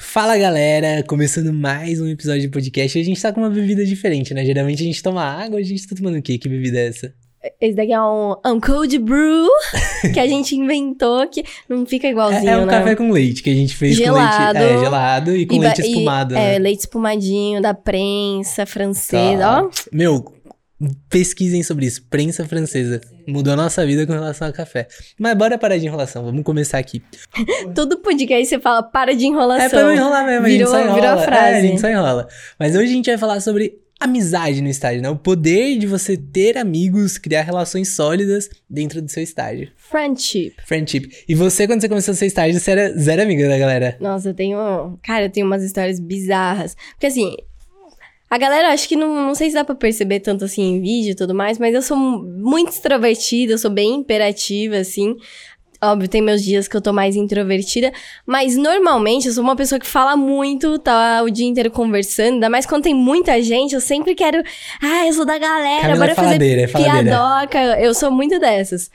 Fala galera, começando mais um episódio de podcast. E a gente tá com uma bebida diferente, né? Geralmente a gente toma água, a gente tá tomando o quê? Que bebida é essa? Esse daqui é um, um cold brew que a gente inventou, que não fica igualzinho, É, é um né? café com leite que a gente fez Gelado. com leite. É, gelado e com E leite e- espumado. É, né? leite espumadinho da prensa francesa, Tá. ó. Meu, pesquisem sobre isso. Prensa francesa. Mudou a nossa vida com relação ao café. Mas bora parar de enrolação, vamos começar aqui. Todo podcast você fala, para de enrolação. É pra não enrolar mesmo, a gente Virou- só enrola. virou a frase. É, a gente só enrola. Mas hoje a gente vai falar sobre amizade no estágio, né? O poder de você ter amigos, criar relações sólidas dentro do seu estágio. Friendship. Friendship. E você, quando você começou o seu estágio, você era zero amiga da galera. Nossa, eu tenho. Cara, eu tenho umas histórias bizarras. Porque assim. A galera, acho que não, não sei se dá pra perceber tanto assim em vídeo e tudo mais, mas eu sou muito extrovertida, eu sou bem imperativa, assim. Óbvio, tem meus dias que eu tô mais introvertida, mas normalmente eu sou uma pessoa que fala muito, tá o dia inteiro conversando, ainda mais quando tem muita gente, eu sempre quero. Ah, eu sou da galera, Camila bora é fazer é piadoca. Eu sou muito dessas.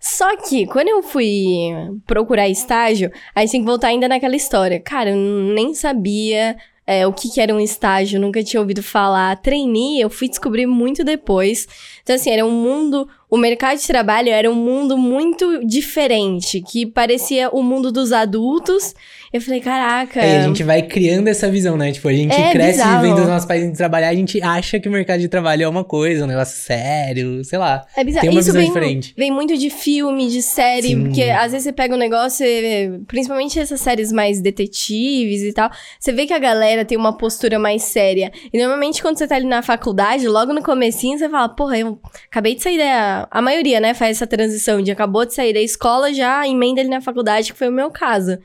Só que, quando eu fui procurar estágio, aí tem que voltar ainda naquela história. Cara, eu nem sabia é, o que, que era um estágio, nunca tinha ouvido falar. Trainee, eu fui descobrir muito depois. Então, assim, era um mundo. O mercado de trabalho era um mundo muito diferente, que parecia o mundo dos adultos. Eu falei, caraca. Aí a gente vai criando essa visão, né? Tipo, a gente É cresce bizarro. vendo os nossos pais indo trabalhar, a gente acha que o mercado de trabalho é uma coisa, um negócio sério, sei lá. É bizarro. Tem uma Isso visão vem, diferente. vem muito de filme, de série, Sim. porque às vezes você pega um negócio, e- principalmente essas séries mais detetives e tal, você vê que a galera tem uma postura mais séria. E normalmente quando você tá ali na faculdade, logo no comecinho, você fala, porra, eu acabei de sair da... A maioria, né, faz essa transição de acabou de sair da escola, já emenda ali na faculdade, que foi o meu caso.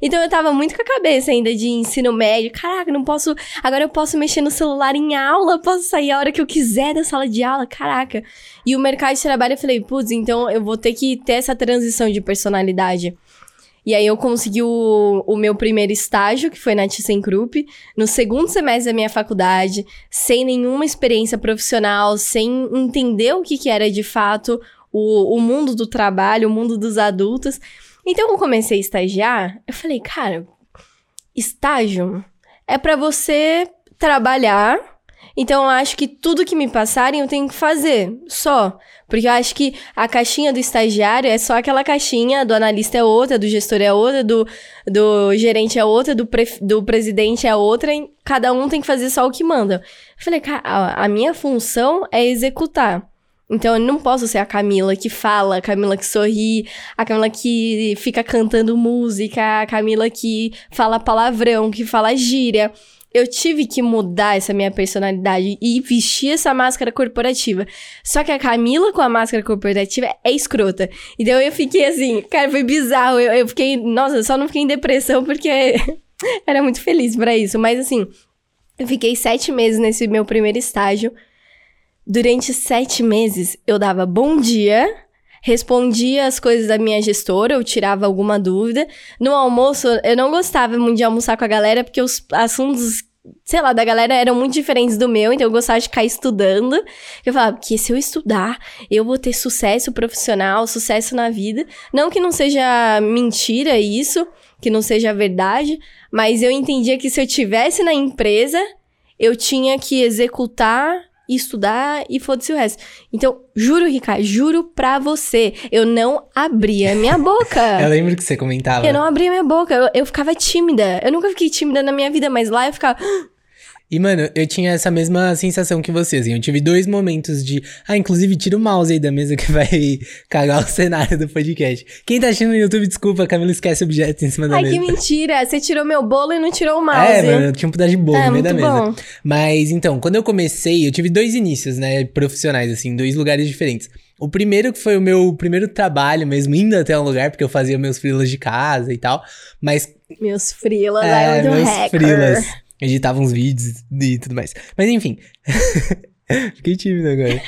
Então eu tava muito com a cabeça ainda de ensino médio. Caraca, não posso. Agora eu posso mexer no celular em aula, posso sair a hora que eu quiser da sala de aula. Caraca. E o mercado de trabalho eu falei, putz, então eu vou ter que ter essa transição de personalidade. E aí eu consegui o, o meu primeiro estágio, que foi na ThyssenKrupp, no segundo semestre da minha faculdade, sem nenhuma experiência profissional, sem entender o que, que era de fato o, o mundo do trabalho, o mundo dos adultos. Então, quando comecei a estagiar, eu falei, cara, estágio é pra você trabalhar. Então, eu acho que tudo que me passarem eu tenho que fazer, só. Porque eu acho que a caixinha do estagiário é só aquela caixinha, do analista é outra, do gestor é outra, do, do gerente é outra, do, pref- do presidente é outra, cada um tem que fazer só o que manda. Eu falei, cara, a minha função é executar. Então eu não posso ser a Camila que fala, a Camila que sorri, a Camila que fica cantando música, a Camila que fala palavrão, que fala gíria. Eu tive que mudar essa minha personalidade e vestir essa máscara corporativa. Só que a Camila com a máscara corporativa é escrota. Então eu fiquei assim, cara, foi bizarro. Eu, eu fiquei, nossa, só não fiquei em depressão porque era muito feliz pra isso. Mas assim, eu fiquei sete meses nesse meu primeiro estágio. Durante sete meses, eu dava bom dia, respondia as coisas da minha gestora, eu tirava alguma dúvida. No almoço, eu não gostava muito de almoçar com a galera, porque os assuntos, sei lá, da galera eram muito diferentes do meu, então eu gostava de ficar estudando. Eu falava que se eu estudar, eu vou ter sucesso profissional, sucesso na vida. Não que não seja mentira isso, que não seja verdade, mas eu entendia que se eu tivesse na empresa, eu tinha que executar estudar e foda-se o resto. Então, juro, Ricardo, juro pra você, eu não abria minha boca. Eu lembro que você comentava. Eu não abria minha boca, eu, eu ficava tímida. Eu nunca fiquei tímida na minha vida, mas lá eu ficava. E, mano, eu tinha essa mesma sensação que você, assim. Eu tive dois momentos de. Ah, inclusive, tira o mouse aí da mesa que vai cagar o cenário do podcast. Quem tá assistindo no YouTube, desculpa, a Camila esquece objetos em cima da Ai, mesa. que mentira! Você tirou meu bolo e não tirou o mouse. É, mano, eu tinha um pedaço de bolo É, no meio da mesa. bom. Mas então, quando eu comecei, eu tive dois inícios, né, profissionais, assim, dois lugares diferentes. O primeiro que foi o meu primeiro trabalho mesmo, indo até um lugar, porque eu fazia meus freelas de casa e tal. Mas Meus frilas, é, ai, eu meus hacker. freelas. Editava uns vídeos e tudo mais. Mas enfim. Fiquei tímido agora.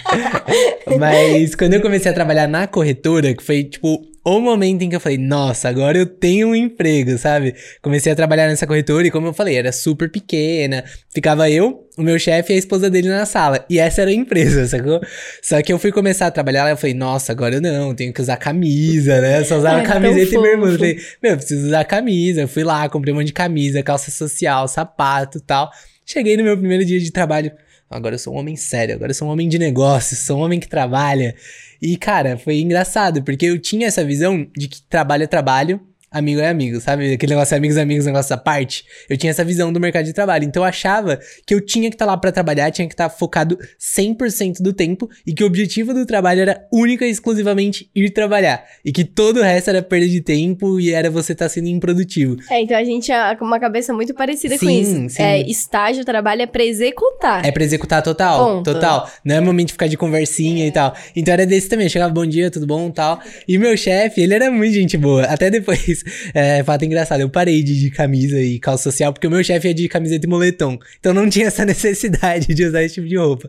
Mas quando eu comecei a trabalhar na corretora, que foi, tipo, o momento em que eu falei, nossa, agora eu tenho um emprego, sabe? Comecei a trabalhar nessa corretora e, como eu falei, era super pequena. Ficava eu, o meu chefe e a esposa dele na sala. E essa era a empresa, sacou? Só que eu fui começar a trabalhar lá e eu falei, nossa, agora eu não, tenho que usar camisa, né? Eu só usava Ai, camiseta e bermuda. Eu falei, meu, eu preciso usar camisa. Eu fui lá, comprei um monte de camisa, calça social, sapato e tal. Cheguei no meu primeiro dia de trabalho. Agora eu sou um homem sério, agora eu sou um homem de negócios, sou um homem que trabalha. E, cara, foi engraçado, porque eu tinha essa visão de que trabalho é trabalho, amigo é amigo, sabe? Aquele negócio amigos, amigos, negócio da parte. Eu tinha essa visão do mercado de trabalho. Então eu achava que eu tinha que estar lá pra trabalhar, tinha que estar focado 100% do tempo e que o objetivo do trabalho era única e exclusivamente ir trabalhar. E que todo o resto era perda de tempo e era você estar sendo improdutivo. É, então a gente tinha uma cabeça muito parecida com Sim, isso. sim. É, estágio, trabalho é pra executar. É pra executar total, Ponto. total. Não é momento de ficar de conversinha e tal. Então era desse também. Chegava, bom dia, tudo bom, tal. E meu chefe, ele era muito gente boa. Até depois, é, fato engraçado, eu parei de, de camisa e calça social, porque o meu chefe é de camiseta e moletom. Então não tinha essa necessidade de usar esse tipo de roupa.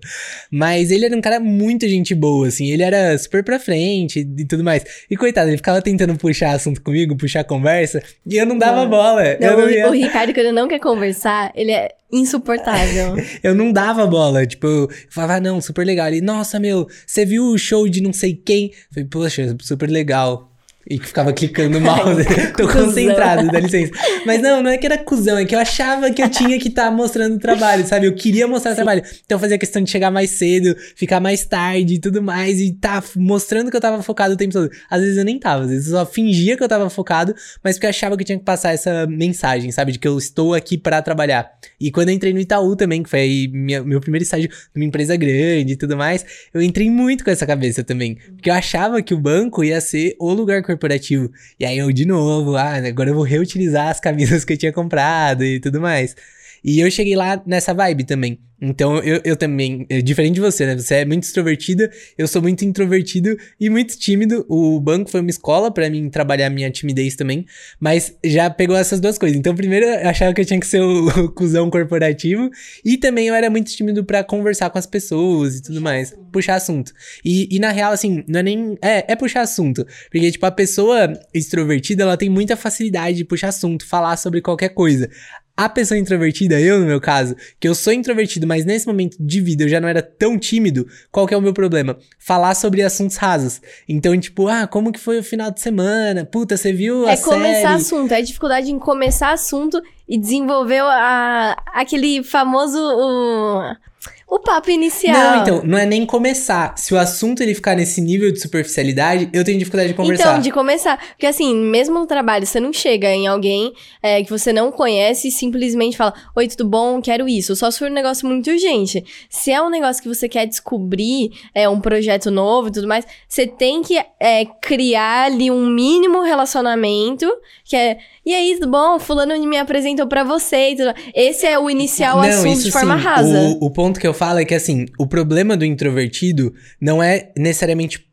Mas ele era um cara muito gente boa, assim. Ele era super pra frente e tudo mais. E coitado, ele ficava tentando puxar assunto comigo, puxar conversa, e eu não dava Não. bola. Não, não o, ia- o Ricardo, quando não quer conversar, ele é insuportável. Eu não dava bola, tipo, eu falava, ah, não, super legal. Ele, nossa, meu, você viu o show de não sei quem? Eu falei, poxa, super legal. E que ficava clicando no mouse. Tô Cusão. concentrado, dá licença. Mas não, não é que era cuzão, é que eu achava que eu tinha que estar mostrando o trabalho, sabe? Eu queria mostrar o trabalho. Então eu fazia questão de chegar mais cedo, ficar mais tarde e tudo mais, e tá mostrando que eu tava focado o tempo todo. Às vezes eu nem tava, às vezes eu só fingia que eu tava focado, mas porque eu achava que eu tinha que passar essa mensagem, sabe? De que eu estou aqui pra trabalhar. E quando eu entrei no Itaú também, que foi aí minha- meu primeiro estágio numa empresa grande e tudo mais, eu entrei muito com essa cabeça também. Porque eu achava que o banco ia ser o lugar corporativo. E aí eu, de novo, ah, agora eu vou reutilizar as camisas que eu tinha comprado e tudo mais. E eu cheguei lá nessa vibe também. Então eu, eu também, é diferente de você, né? Você é muito extrovertida, eu sou muito introvertido e muito tímido. O banco foi uma escola pra mim trabalhar minha timidez também, mas já pegou essas duas coisas. Então, primeiro eu achava que eu tinha que ser o, o cuzão corporativo e também eu era muito tímido pra conversar com as pessoas e tudo mais, puxar assunto. E, e na real, assim, não é nem. É, é puxar assunto. Porque, tipo, a pessoa extrovertida, ela tem muita facilidade de puxar assunto, falar sobre qualquer coisa. A pessoa introvertida, eu no meu caso, que eu sou introvertido, mas nesse momento de vida eu já não era tão tímido, qual que é o meu problema? Falar sobre assuntos rasos. Então, tipo, ah, como que foi o final de semana? Puta, você viu a é começar série? assunto, é dificuldade em começar assunto e desenvolver a, aquele famoso. O, o papo inicial. Não, então, não é nem começar. Se o assunto ele ficar nesse nível de superficialidade, eu tenho dificuldade de conversar. Então, de começar. Porque assim, mesmo no trabalho, você não chega em alguém é, que você não conhece e simplesmente fala: Oi, tudo bom? Quero isso. Só se for um negócio muito urgente. Se é um negócio que você quer descobrir, é um projeto novo e tudo mais, você tem que é, criar ali um mínimo relacionamento, que é. E aí, tudo bom? Fulano me apresentou pra você e tudo. Esse é o iniciar o assunto de forma sim. rasa. O, o ponto que eu falo é que, assim, o problema do introvertido não é necessariamente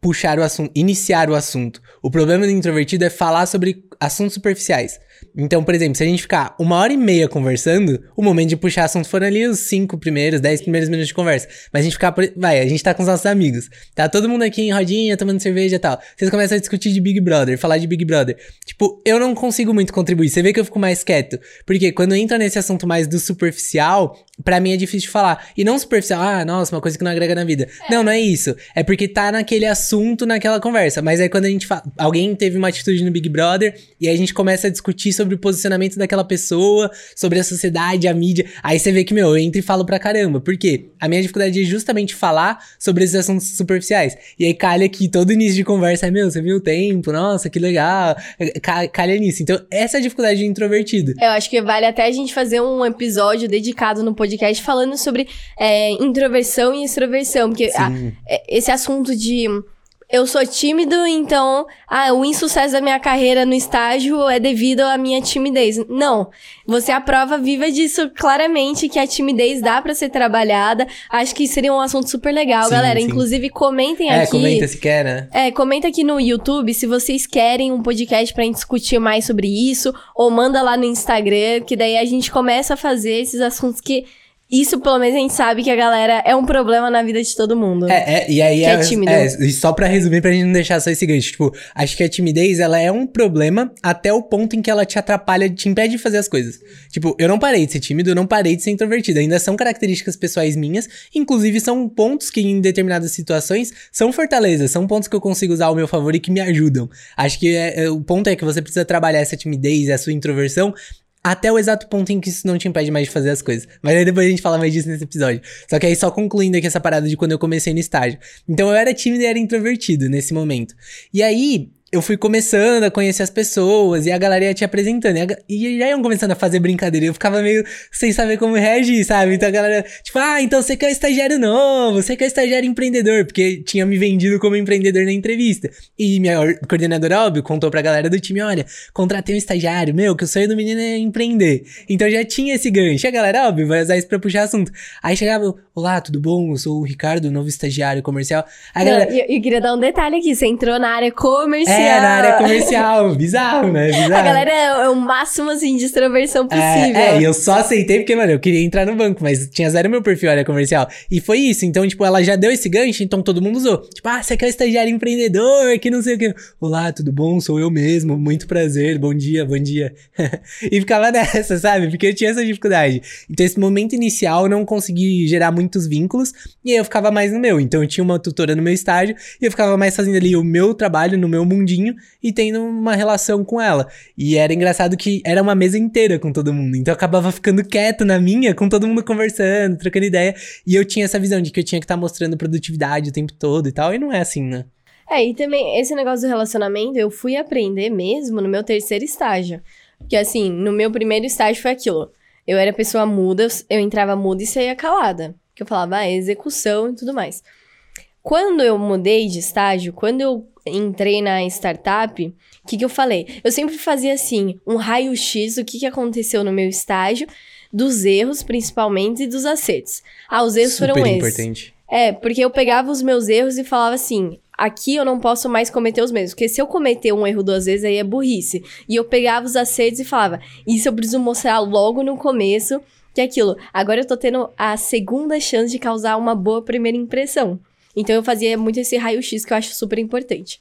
puxar o assunto, iniciar o assunto. O problema do introvertido é falar sobre assuntos superficiais. Então, por exemplo, se a gente ficar uma hora e meia conversando, o momento de puxar assunto foram ali os cinco primeiros, dez primeiros minutos de conversa. Mas a gente ficar, vai, a gente tá com os nossos amigos. Tá todo mundo aqui em rodinha, tomando cerveja e tal. Vocês começam a discutir de Big Brother, falar de Big Brother. Tipo, eu não consigo muito contribuir. Você vê que eu fico mais quieto. Porque quando entra nesse assunto mais do superficial, pra mim é difícil de falar. E não superficial, ah, nossa, uma coisa que não agrega na vida. Não, não é isso. É porque tá naquele assunto, naquela conversa. Mas aí quando a gente fala, alguém teve uma atitude no Big Brother, e aí a gente começa a discutir sobre o posicionamento daquela pessoa, sobre a sociedade, a mídia. Aí você vê que, meu, eu entro e falo pra caramba. Por quê? A minha dificuldade é justamente falar sobre esses assuntos superficiais. E aí calha que todo início de conversa é, meu, você viu o tempo? Nossa, que legal. Ca- Calha nisso. Então, essa é a dificuldade de introvertido. Eu acho que vale até a gente fazer um episódio dedicado no podcast falando sobre é, introversão e extroversão. Porque a- Sim. é, esse assunto de eu sou tímido, então ah, o insucesso da minha carreira no estágio é devido à minha timidez. Não. Você é a prova viva disso claramente, que a timidez dá pra ser trabalhada. Acho que seria um assunto super legal, Sim, galera. sim. Inclusive, comentem É, aqui. comenta se quer, né? É, comenta aqui no YouTube se vocês querem um podcast pra gente discutir mais sobre isso, ou manda lá no Instagram, que daí a gente começa a fazer esses assuntos que Isso, pelo menos, a gente sabe que a galera é um problema na vida de todo mundo. É, é e aí Que é tímido. é, e só pra resumir, pra gente não deixar só esse gancho, tipo, acho que a timidez, ela é um problema até o ponto em que ela te atrapalha, te impede de fazer as coisas. Tipo, eu não parei de ser tímido, eu não parei de ser introvertido, ainda são características pessoais minhas, inclusive são pontos que em determinadas situações são fortalezas, são pontos que eu consigo usar ao meu favor e que me ajudam. Acho que é- é- o ponto é que você precisa trabalhar essa timidez, a sua introversão, até o exato ponto em que isso não te impede mais de fazer as coisas. Mas aí depois a gente fala mais disso nesse episódio. Só que aí só concluindo aqui essa parada de quando eu comecei no estágio. Então eu era tímido e era introvertido nesse momento. E aí eu fui começando a conhecer as pessoas e a galera ia te apresentando. E, a e já iam começando a fazer brincadeira. Eu ficava meio sem saber como reagir, sabe? Então a galera, tipo, ah, então você que é estagiário novo, você que é estagiário empreendedor, porque tinha me vendido como empreendedor na entrevista. E minha or- coordenadora, óbvio, contou pra galera do time: olha, contratei um estagiário, meu, que o sonho do menino é empreender. Então já tinha esse gancho. A galera, óbvio, vai usar isso pra puxar assunto. Aí chegava, olá, tudo bom? Eu sou o Ricardo, novo estagiário comercial. A Não, galera, e eu, eu queria dar um detalhe aqui. Você entrou na área comercial. é, na área comercial. Bizarro, né? Bizarro. A galera é, é o máximo, assim, de extroversão possível. É, é, e eu só aceitei porque, mano, eu queria entrar no banco, mas tinha zero meu perfil área comercial. E foi isso. Então, tipo, ela já deu esse gancho, então todo mundo usou. Tipo, ah, você quer o estagiário empreendedor, que não sei o que. Olá, tudo bom? Sou eu mesmo. Muito prazer. Bom dia, bom dia. e ficava nessa, sabe? Porque eu tinha essa dificuldade. Então, esse momento inicial, eu não consegui gerar muitos vínculos. E aí eu ficava mais no meu. Então, eu tinha uma tutora no meu estágio e eu ficava mais fazendo ali o meu trabalho no meu mundinho e tendo uma relação com ela. E era engraçado que era uma mesa inteira com todo mundo. Então eu acabava ficando quieto na minha, com todo mundo conversando, trocando ideia. E eu tinha essa visão de que eu tinha que estar mostrando produtividade o tempo todo e tal. E não é assim, né? É, e também esse negócio do relacionamento eu fui aprender mesmo no meu terceiro estágio. Porque assim, no meu primeiro estágio foi aquilo. Eu era pessoa muda, eu entrava muda e saía calada. Que eu falava, ah, execução e tudo mais. Quando eu mudei de estágio, quando eu entrei na startup, o que, que eu falei? Eu sempre fazia assim, um raio-x do que, que aconteceu no meu estágio, dos erros principalmente e dos acertos. Ah, os erros Super foram esses. importante. É, porque eu pegava os meus erros e falava assim: aqui eu não posso mais cometer os mesmos. Porque se eu cometer um erro duas vezes, aí é burrice. E eu pegava os acertos e falava: isso eu preciso mostrar logo no começo. Que é aquilo, agora eu tô tendo a segunda chance de causar uma boa primeira impressão. Então eu fazia muito esse raio-x que eu acho super importante.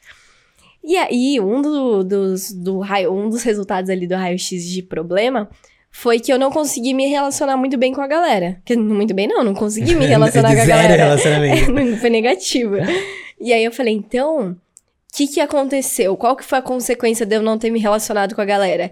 E aí, um, do- dos, do raio, um dos resultados ali do raio-x de problema foi que eu não consegui me relacionar muito bem com a galera. Que, muito bem, não, não consegui me relacionar com a galera. relacionamento. Foi negativo. E aí eu falei, então, o que que aconteceu? Qual que foi a consequência de eu não ter me relacionado com a galera?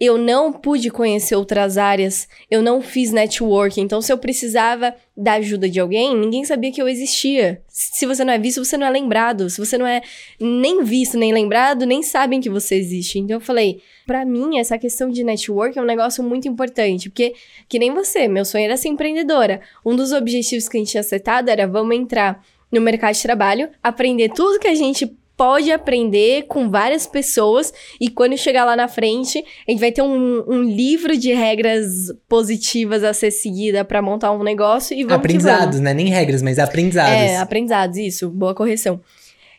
Eu não pude conhecer outras áreas, eu não fiz networking. Então, se eu precisava da ajuda de alguém, ninguém sabia que eu existia. Se você não é visto, você não é lembrado. Se você não é nem visto, nem lembrado, nem sabem que você existe. Então, eu falei, pra mim, essa questão de network é um negócio muito importante. Porque, que nem você, meu sonho era ser empreendedora. Um dos objetivos que a gente tinha setado era, vamos entrar no mercado de trabalho, aprender tudo que a gente pode aprender com várias pessoas e quando chegar lá na frente, a gente vai ter um, um livro de regras positivas a ser seguida para montar um negócio e vamos Aprendizados, vamos. né? Nem regras, mas aprendizados. É, aprendizados, isso, boa correção.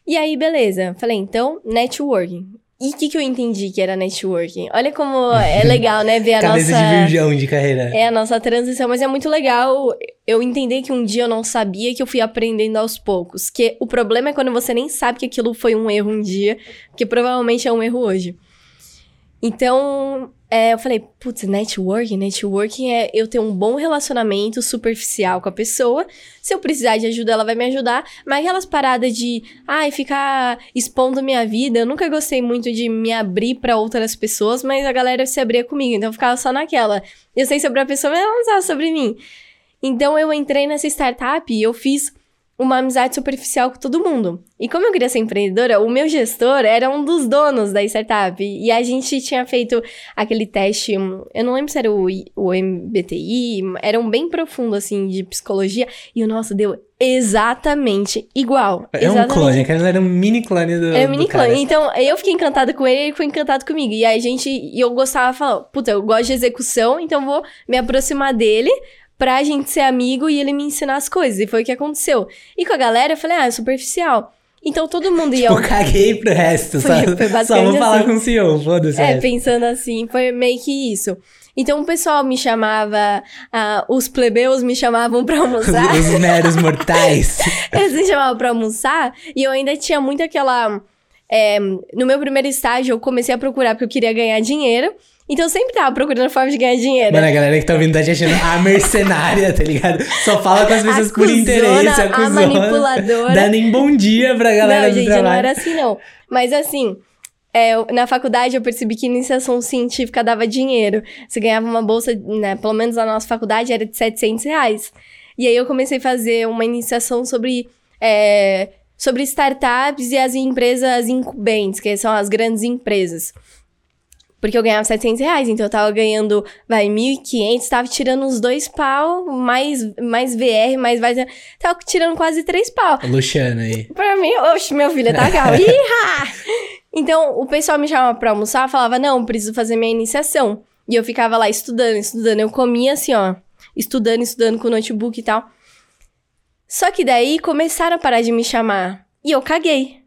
E aí, beleza. Falei, então, networking. E o que, que eu entendi que era networking? Olha como é legal, né? Ver a Cabeça nossa. de virgão de carreira. É a nossa transição, mas é muito legal eu entender que um dia eu não sabia que eu fui aprendendo aos poucos. Que o problema é quando você nem sabe que aquilo foi um erro um dia, que provavelmente é um erro hoje. Então, é, eu falei, putz, networking? Networking é eu ter um bom relacionamento superficial com a pessoa. Se eu precisar de ajuda, ela vai me ajudar. Mas aquelas paradas de, ai, ficar expondo minha vida, eu nunca gostei muito de me abrir pra outras pessoas, mas a galera se abria comigo. Então eu ficava só naquela. Eu sei sobre a pessoa, mas ela não sabe sobre mim. Então eu entrei nessa startup e eu fiz uma amizade superficial com todo mundo. E como eu queria ser empreendedora, o meu gestor era um dos donos da startup. E a gente tinha feito aquele teste, eu não lembro se era o, o MBTI, era um bem profundo, assim, de psicologia. E o nosso deu exatamente igual. É um exatamente clone, aquele era um mini clone do. é do mini clone. Então, eu fiquei encantada com ele, ele ficou encantado comigo. E aí, a gente, e eu gostava, falava, puta, eu gosto de execução, então vou me aproximar dele pra gente ser amigo e ele me ensinar as coisas. E foi o que aconteceu. E com a galera, eu falei, ah, é superficial. Então todo mundo ia. Tipo, caguei pro resto. Foi- só, foi só vou falar assim. com o CEO, foda-se. É, pensando assim, foi meio que isso. Então o pessoal me chamava, os plebeus me chamavam pra almoçar. Os meros mortais. Eles me chamavam pra almoçar e eu ainda tinha muito aquela. é, no meu primeiro estágio, eu comecei a procurar porque eu queria ganhar dinheiro. Então eu sempre tava procurando forma de ganhar dinheiro. Mano, a galera que tá ouvindo tá te achando a mercenária, tá ligado? Só fala com as pessoas por Acusona, interesse, a acusona. manipuladora. Dá nem bom dia pra galera não, gente, trabalho. não era assim, não. Mas assim, é, na faculdade eu percebi que iniciação científica dava dinheiro. Você ganhava uma bolsa, né, pelo menos na nossa faculdade, era de 700 reais. E aí eu comecei a fazer uma iniciação sobre, é, sobre startups e as empresas incumbentes, que são as grandes empresas. Porque eu ganhava 700 reais, então eu tava ganhando, vai, 1.500, tava tirando uns dois pau, mais, mais VR, mais... mais tava tirando quase três pau. O Luciano aí. Pra mim, oxe, meu filho, tá calmo. Então, o pessoal me chamava pra almoçar, falava, não, preciso fazer minha iniciação. E eu ficava lá estudando, estudando. Eu comia assim, ó, estudando, estudando com o notebook e tal. Só que daí começaram a parar de me chamar. E eu caguei.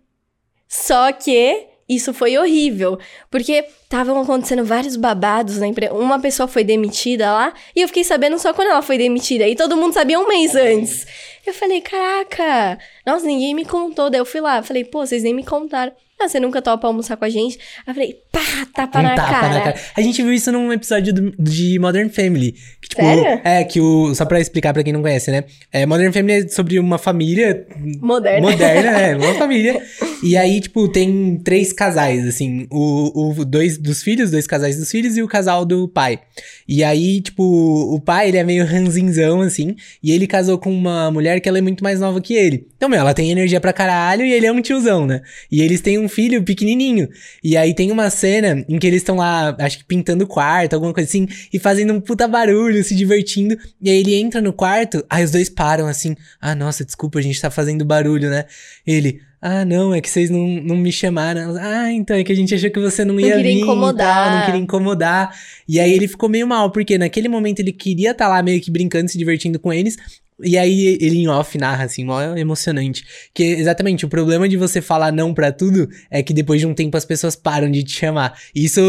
Só que isso foi horrível, porque estavam acontecendo vários babados na empresa. Uma pessoa foi demitida lá, e eu fiquei sabendo só quando ela foi demitida. E todo mundo sabia um mês antes. Eu falei, caraca, nossa, ninguém me contou. Daí eu fui lá, falei, pô, vocês nem me contaram. Ah, você nunca topa almoçar com a gente? Aí eu falei, pá, tapa, Um na, tapa cara. na cara. A gente viu isso num episódio do- de Modern Family. Que, tipo, Sério? É, que o. Só pra explicar pra quem não conhece, né? É, Modern Family é sobre uma família Moderna. moderna, é, uma família. E aí, tipo, tem três casais, assim. O, o dois dos filhos, dois casais dos filhos e o casal do pai. E aí, tipo, o pai, ele é meio ranzinzão, assim. E ele casou com uma mulher que ela é muito mais nova que ele. Então, meu, ela tem energia pra caralho e ele é um tiozão, né? E eles têm um filho pequenininho. E aí tem uma cena em que eles estão lá, acho que pintando o quarto, alguma coisa assim, e fazendo um puta barulho, se divertindo. E aí ele entra no quarto, aí os dois param assim. Ah, nossa, desculpa, a gente tá fazendo barulho, né? Ele, ah, não, é que vocês não, não me chamaram. Ah, então é que a gente achou que você não ia queria vir. e incomodar. tal, não queria incomodar. E aí ele ficou meio mal, porque naquele momento ele queria estar lá meio que brincando, se divertindo com eles. E aí ele em off narra, assim, mó emocionante. Que exatamente, o problema de você falar não pra tudo é que depois de um tempo as pessoas param de te chamar. Isso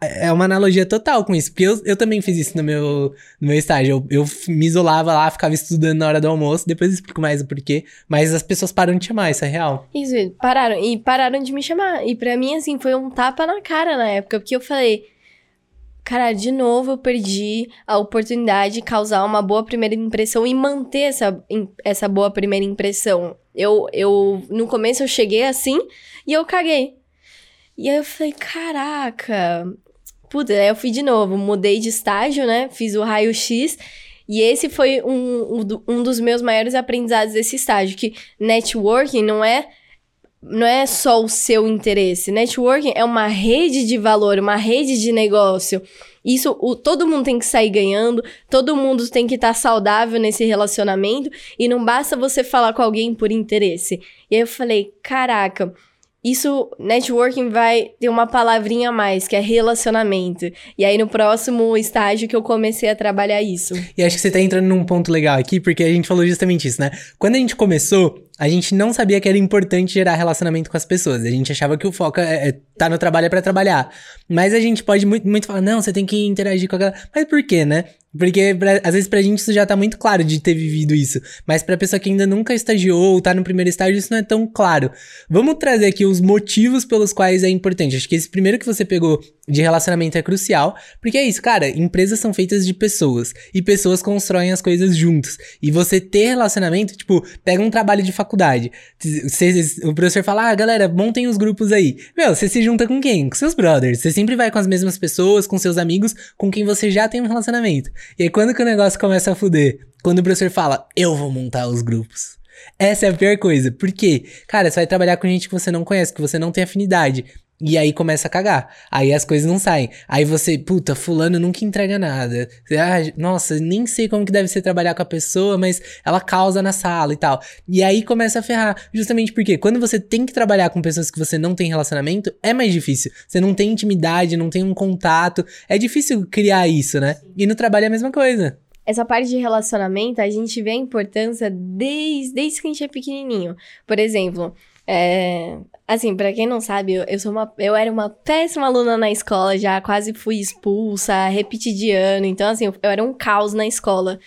é uma analogia total com isso. Porque eu, eu também fiz isso no meu, no meu estágio. Eu, eu me isolava lá, ficava estudando na hora do almoço, depois explico mais o porquê. Mas as pessoas param de te chamar, isso é real. Isso, pararam. E pararam de me chamar. E pra mim, assim, foi um tapa na cara na época. Porque eu falei, cara, de novo eu perdi a oportunidade de causar uma boa primeira impressão e manter essa, essa boa primeira impressão. Eu, eu, no começo eu cheguei assim e eu caguei. E aí eu falei, caraca. Puta, aí eu fui de novo, mudei de estágio, né? Fiz o raio-x. E esse foi um, um dos meus maiores aprendizados desse estágio, que networking não é não é só o seu interesse. Networking é uma rede de valor, uma rede de negócio. Isso, o, todo mundo tem que sair ganhando, todo mundo tem que estar saudável nesse relacionamento e não basta você falar com alguém por interesse. E aí eu falei, caraca, isso, networking vai ter uma palavrinha a mais, que é relacionamento. E aí no próximo estágio que eu comecei a trabalhar isso. E acho que você tá entrando num ponto legal aqui, porque a gente falou justamente isso, né? Quando a gente começou, a gente não sabia que era importante gerar relacionamento com as pessoas. A gente achava que o foco é, é tá no trabalho é pra trabalhar. Mas a gente pode muito, muito falar, não, você tem que interagir com a galera. Mas por quê, né? Porque pra- às vezes pra gente isso já tá muito claro de ter vivido isso. Mas pra pessoa que ainda nunca estagiou ou tá no primeiro estágio, isso não é tão claro. Vamos trazer aqui os motivos pelos quais é importante. Acho que esse primeiro que você pegou de relacionamento é crucial, porque é isso, cara, empresas são feitas de pessoas e pessoas constroem as coisas juntos. E você ter relacionamento, tipo, pega um trabalho de faculdade. Cê- o professor fala: "Ah, galera, montem os grupos aí". Meu, você se junta com quem? Com seus brothers. Você sempre vai com as mesmas pessoas, com seus amigos, com quem você já tem um relacionamento. E aí quando que o negócio começa a fuder? Quando o professor fala: "Eu vou montar os grupos". Essa é a pior coisa. Por quê? Cara, você vai trabalhar com gente que você não conhece, que você não tem afinidade. E aí começa a cagar. Aí as coisas não saem. Aí você, puta, fulano nunca entrega nada. Ah, nossa, nem sei como que deve ser trabalhar com a pessoa, mas ela causa na sala e tal. E aí começa a ferrar. Justamente porque quando você tem que trabalhar com pessoas que você não tem relacionamento, é mais difícil. Você não tem intimidade, não tem um contato. É difícil criar isso, né? E no trabalho é a mesma coisa. Essa parte de relacionamento, a gente vê a importância desde, desde que a gente é pequenininho. Por exemplo, É, assim, pra quem não sabe, eu, eu sou uma, eu era uma péssima aluna na escola, já quase fui expulsa, repeti de ano, então assim, eu, eu era um caos na escola.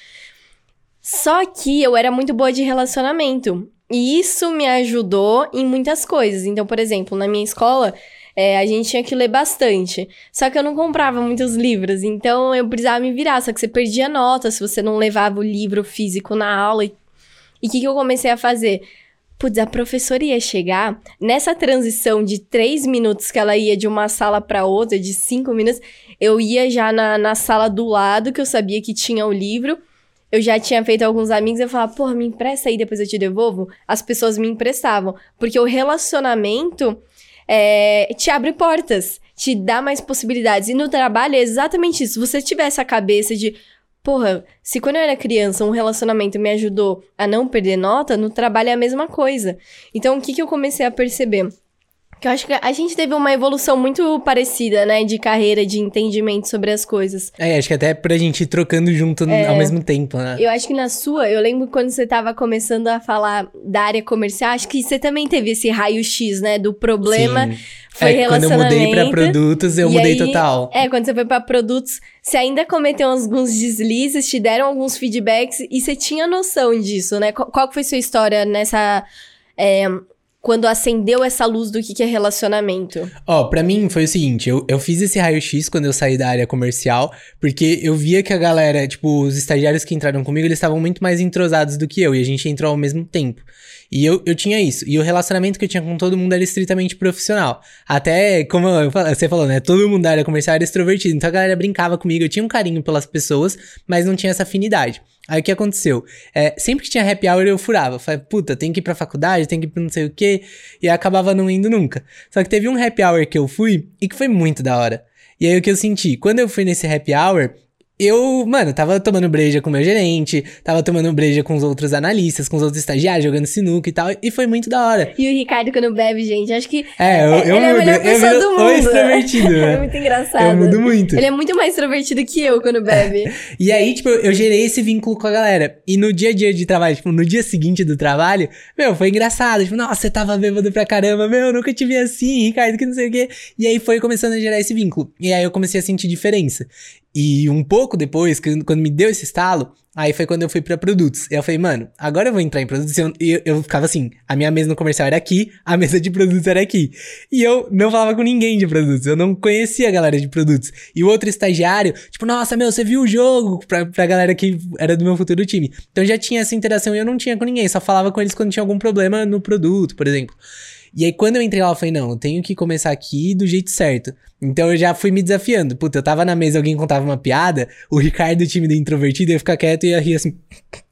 Só que eu era muito boa de relacionamento. E isso me ajudou em muitas coisas. Então, por exemplo, na minha escola, é, a gente tinha que ler bastante. Só que eu não comprava muitos livros, então eu precisava me virar. Só que você perdia nota se você não levava o livro físico na aula. E o que, que eu comecei a fazer? Putz, a professora ia chegar nessa transição de três minutos que ela ia de uma sala para outra, de cinco minutos, eu ia já na, na sala do lado, que eu sabia que tinha o livro. Eu já tinha feito alguns amigos, eu falava, porra, me empresta aí, depois eu te devolvo. As pessoas me emprestavam. Porque o relacionamento é, te abre portas, te dá mais possibilidades. E no trabalho é exatamente isso. Se você tivesse a cabeça de, Porra, se quando eu era criança um relacionamento me ajudou a não perder nota, no trabalho é a mesma coisa. Então, o que, que eu comecei a perceber? Que eu acho que a gente teve uma evolução muito parecida, né? De carreira, de entendimento sobre as coisas. É, acho que até pra gente ir trocando junto é, ao mesmo tempo, né? Eu acho que na sua, eu lembro quando você tava começando a falar da área comercial, acho que você também teve esse raio-x, né? Do problema. Sim foi é, quando eu mudei para produtos, eu mudei aí, total. É, quando você foi para produtos, você ainda cometeu alguns deslizes, te deram alguns feedbacks e você tinha noção disso, né? Qual, qual foi sua história nessa é, quando acendeu essa luz do que, é relacionamento? Ó, oh, pra mim foi o seguinte, eu, eu fiz esse raio-x quando eu saí da área comercial, porque eu via que a galera, tipo, os estagiários que entraram comigo, eles estavam muito mais entrosados do que eu, e a gente entrou ao mesmo tempo. E eu, eu tinha isso. E o relacionamento que eu tinha com todo mundo era estritamente profissional. Até, como eu, você falou, né? Todo mundo da área comercial era extrovertido. Então a galera brincava comigo. Eu tinha um carinho pelas pessoas, mas não tinha essa afinidade. Aí o que aconteceu? É, sempre que tinha happy hour eu furava. Falei, puta, tem que ir pra faculdade, tem que ir pra não sei o quê. E acabava não indo nunca. Só que teve um happy hour que eu fui e que foi muito da hora. E aí o que eu senti? Quando eu fui nesse happy hour, eu, mano, tava tomando breja com o meu gerente, tava tomando breja com os outros analistas, com os outros estagiários, jogando sinuca e tal, e foi muito da hora. E o Ricardo quando bebe, gente, acho que... É, eu, eu ele mudo, é a melhor pessoa do mundo. extrovertido. é muito engraçado. Eu mudo muito. Ele é muito mais extrovertido que eu quando bebe. e aí, tipo, eu gerei esse vínculo com a galera. E no dia a dia de trabalho, tipo, no dia seguinte do trabalho, meu, foi engraçado. Tipo, nossa, você tava bêbado pra caramba, meu, nunca te vi assim, Ricardo, que não sei o quê. E aí foi começando a gerar esse vínculo. E aí eu comecei a sentir diferença. E um pouco depois, quando me deu esse estalo, aí foi quando eu fui para produtos. Eu falei, mano, agora eu vou entrar em produtos. E eu, eu, eu, ficava assim: a minha mesa no comercial era aqui, a mesa de produtos era aqui. E eu não falava com ninguém de produtos, eu não conhecia a galera de produtos. E o outro estagiário, tipo, nossa, meu, você viu o jogo? Pra, pra galera que era do meu futuro time. Então já tinha essa interação e eu não tinha com ninguém, só falava com eles quando tinha algum problema no produto, por exemplo. E aí, quando eu entrei lá, eu falei, não, eu tenho que começar aqui do jeito certo. Então eu já fui me desafiando. Puta, eu tava na mesa, alguém contava uma piada, o Ricardo, do time do introvertido, ia ficar quieto e ia rir assim.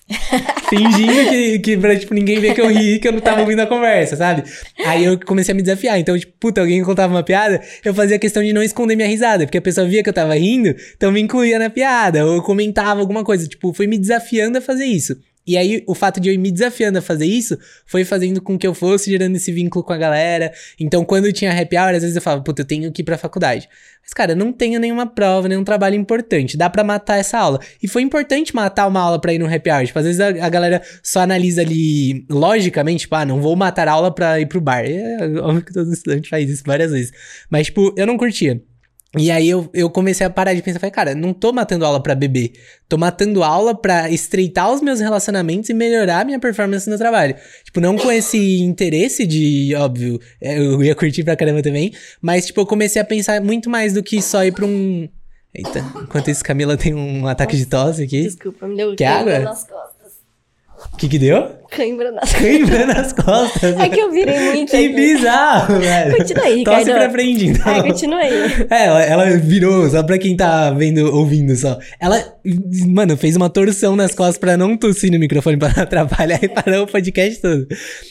fingindo que, que pra, tipo, ninguém ver que eu ri que eu não tava ouvindo a conversa, sabe? Aí eu comecei a me desafiar. Então, tipo, puta, alguém contava uma piada, eu fazia questão de não esconder minha risada, porque a pessoa via que eu tava rindo, então me incluía na piada, ou comentava alguma coisa. Tipo, foi me desafiando a fazer isso. E aí, o fato de eu ir me desafiando a fazer isso foi fazendo com que eu fosse gerando esse vínculo com a galera. Então, quando tinha happy hour, às vezes eu falava, puta, eu tenho que ir pra faculdade. Mas, cara, não tenho nenhuma prova, nenhum trabalho importante. Dá para matar essa aula. E foi importante matar uma aula pra ir no happy hour. Tipo, às vezes a, a galera só analisa ali logicamente, tipo, ah, não vou matar a aula pra ir pro bar. É óbvio que todo estudante faz isso várias vezes. Mas, tipo, eu não curtia. E aí eu, eu comecei a parar de pensar, falei, cara, não tô matando aula para beber, tô matando aula para estreitar os meus relacionamentos e melhorar a minha performance no trabalho. Tipo, não com esse interesse de, óbvio, é, eu ia curtir pra caramba também, mas tipo, eu comecei a pensar muito mais do que só ir pra um... Eita, enquanto isso, Camila tem um ataque de tosse aqui. Desculpa, me deu Quer água? nas costas. O que que deu? Cãibra nas costas. Cãibra nas costas. É que eu virei muito Que aqui. bizarro, velho. Continua aí. Tosse pra frente, então. É, continua aí. É, ela, ela, virou, só pra quem tá vendo, ouvindo só. Ela, mano, fez uma torção nas costas pra não tossir no microfone pra não atrapalhar e parou o podcast todo.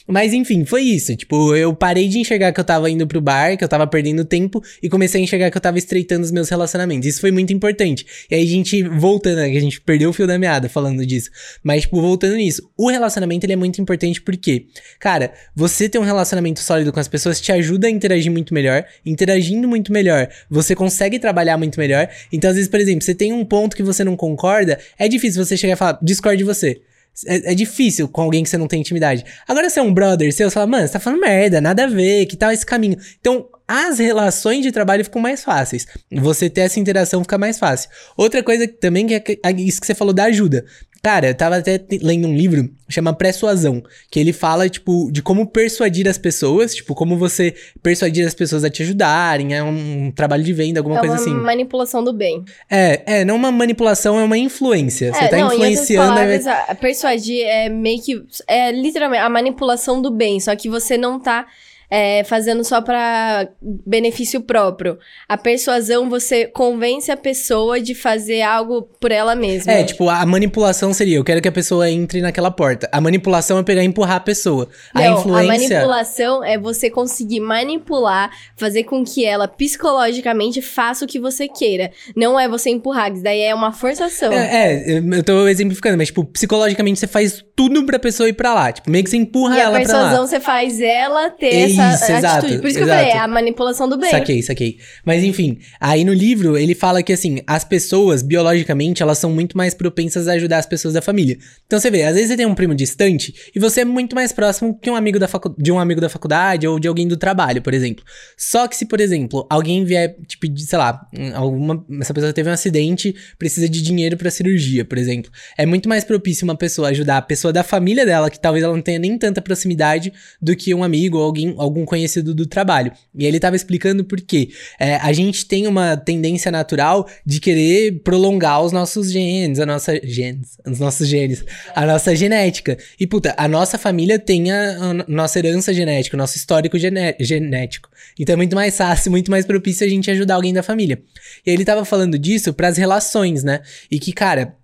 Mas enfim, foi isso. Tipo, eu parei de enxergar que eu tava indo pro bar, que eu tava perdendo tempo, e comecei a enxergar que eu tava estreitando os meus relacionamentos. Isso foi muito importante. E aí a gente, voltando, né, que a gente perdeu o fio da meada falando disso. Mas, tipo, voltando nisso, o relacionamento ele é muito importante porque, cara, você ter um relacionamento sólido com as pessoas te ajuda a interagir muito melhor. Interagindo muito melhor, você consegue trabalhar muito melhor. Então, às vezes, por exemplo, você tem um ponto que você não concorda, é difícil você chegar e falar, discorde de você. é, é difícil com alguém que você não tem intimidade. Agora, se é um brother seu, você fala, mano, você tá falando merda, nada a ver, que tal esse caminho? Então, as relações de trabalho ficam mais fáceis. Você ter essa interação fica mais fácil. Outra coisa também que é isso que você falou da ajuda. Cara, eu tava até lendo um livro, chama Persuasão, que ele fala, tipo, de como persuadir as pessoas, tipo, como você persuadir as pessoas a te ajudarem, é um trabalho de venda, alguma é coisa assim. É uma manipulação do bem. É, é, não uma manipulação, é uma influência. É, você tá não, influenciando... Palavras, a persuadir é meio que... É literalmente a manipulação do bem, só que você não tá é, fazendo só para benefício próprio. A persuasão, você convence a pessoa de fazer algo por ela mesma. É, tipo, a manipulação seria, eu quero que a pessoa entre naquela porta. A manipulação é pegar e empurrar a pessoa. Não, a influência... a manipulação é você conseguir manipular, fazer com que ela psicologicamente faça o que você queira. Não é você empurrar, isso daí é uma forçação. É, é eu tô exemplificando, mas, tipo, psicologicamente você faz tudo pra pessoa ir pra lá. Tipo, meio que você empurra e ela pra lá. A persuasão você faz ela ter essa isso, exato, atitude. Por isso exato. que eu falei, é a manipulação do bem. Saquei, saquei. Mas enfim, aí no livro ele fala que assim, as pessoas, biologicamente, elas são muito mais propensas a ajudar as pessoas da família. Então você vê, às vezes você tem um primo distante e você é muito mais próximo que um amigo da facu de um amigo da faculdade ou de alguém do trabalho, por exemplo. Só que se, por exemplo, alguém vier te pedir, sei lá, alguma, essa pessoa teve um acidente, precisa de dinheiro para cirurgia, por exemplo. É muito mais propício uma pessoa ajudar a pessoa da família dela, que talvez ela não tenha nem tanta proximidade, do que um amigo ou alguém, algum conhecido do trabalho. E ele estava explicando por quê. É, a gente tem uma tendência natural de querer prolongar os nossos genes, a nossa genes, os nossos genes, a nossa genética. E puta, a nossa família tem a, a nossa herança genética, o nosso histórico gené genético. Então é muito mais fácil, muito mais propício a gente ajudar alguém da família. E ele tava falando disso para as relações, né? E que, cara,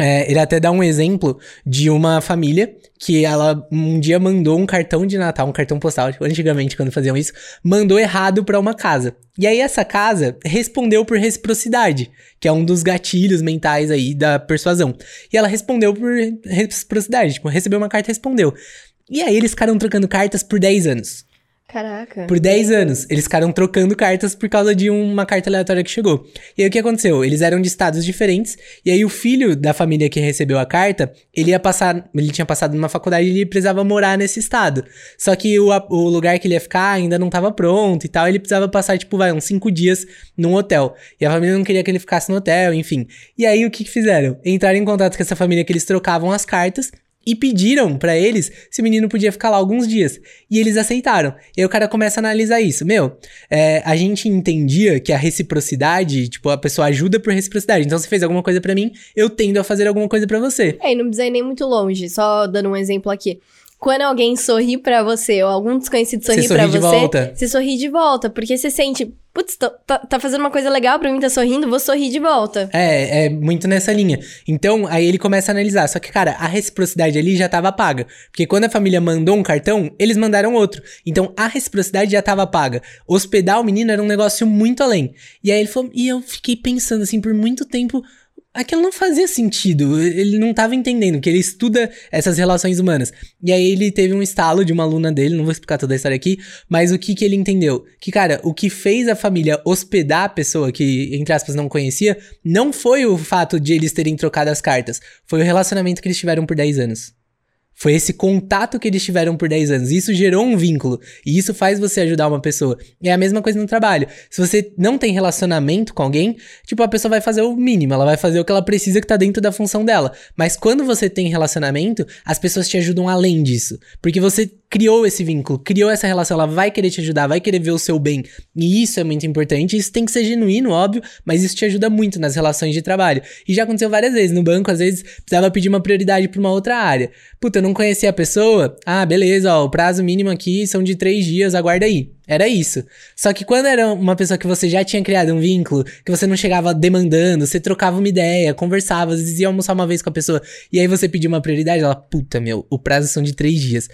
é, ele até dá um exemplo de uma família que ela um dia mandou um cartão de Natal, um cartão postal, tipo, antigamente quando faziam isso, mandou errado para uma casa. E aí essa casa respondeu por reciprocidade, que é um dos gatilhos mentais aí da persuasão. E ela respondeu por reciprocidade, tipo, recebeu uma carta e respondeu. E aí eles ficaram trocando cartas por 10 anos. Caraca. Por 10 anos. Eles ficaram trocando cartas por causa de uma carta aleatória que chegou. E aí o que aconteceu? Eles eram de estados diferentes. E aí o filho da família que recebeu a carta, ele ia passar. Ele tinha passado numa faculdade e ele precisava morar nesse estado. Só que o, o lugar que ele ia ficar ainda não estava pronto e tal. Ele precisava passar, tipo, vai, uns 5 dias num hotel. E a família não queria que ele ficasse no hotel, enfim. E aí o que, que fizeram? Entraram em contato com essa família que eles trocavam as cartas e pediram para eles se o menino podia ficar lá alguns dias. E eles aceitaram. E aí o cara começa a analisar isso. Meu, é, a gente entendia que a reciprocidade, tipo, a pessoa ajuda por reciprocidade. Então, você fez alguma coisa para mim, eu tendo a fazer alguma coisa para você. É, e não precisa ir nem muito longe. Só dando um exemplo aqui quando alguém sorri para você ou algum desconhecido sorri para você, volta. você sorri de volta, porque você sente, putz, tá, tá, fazendo uma coisa legal pra mim, tá sorrindo, vou sorrir de volta. É, é muito nessa linha. Então, aí ele começa a analisar. Só que, cara, a reciprocidade ali já tava paga. Porque quando a família mandou um cartão, eles mandaram outro. Então, a reciprocidade já tava paga. Hospedar o menino era um negócio muito além. E aí ele falou, e eu fiquei pensando assim por muito tempo aquilo não fazia sentido. Ele não estava entendendo que ele estuda essas relações humanas. E aí ele teve um estalo de uma aluna dele, não vou explicar toda a história aqui, mas o que que ele entendeu? Que, cara, o que fez a família hospedar a pessoa que, entre aspas, não conhecia, não foi o fato de eles terem trocado as cartas, foi o relacionamento que eles tiveram por 10 anos. Foi esse contato que eles tiveram por 10 anos. Isso gerou um vínculo. E isso faz você ajudar uma pessoa. É a mesma coisa no trabalho. Se você não tem relacionamento com alguém, tipo, a pessoa vai fazer o mínimo. Ela vai fazer o que ela precisa que tá dentro da função dela. Mas quando você tem relacionamento, as pessoas te ajudam além disso. Porque você criou esse vínculo, criou essa relação, ela vai querer te ajudar, vai querer ver o seu bem. E isso é muito importante. Isso tem que ser genuíno, óbvio, mas isso te ajuda muito nas relações de trabalho. E já aconteceu várias vezes. No banco, às vezes, precisava pedir uma prioridade pra uma outra área. Puta, eu não conhecia a pessoa. Ah, beleza, ó, o prazo mínimo aqui são de três dias, aguarda aí. Era isso. Só que quando era uma pessoa que você já tinha criado um vínculo, que você não chegava demandando, você trocava uma ideia, conversava, às vezes ia almoçar uma vez com a pessoa, e aí você pediu uma prioridade, ela, puta, meu, o prazo são de três dias.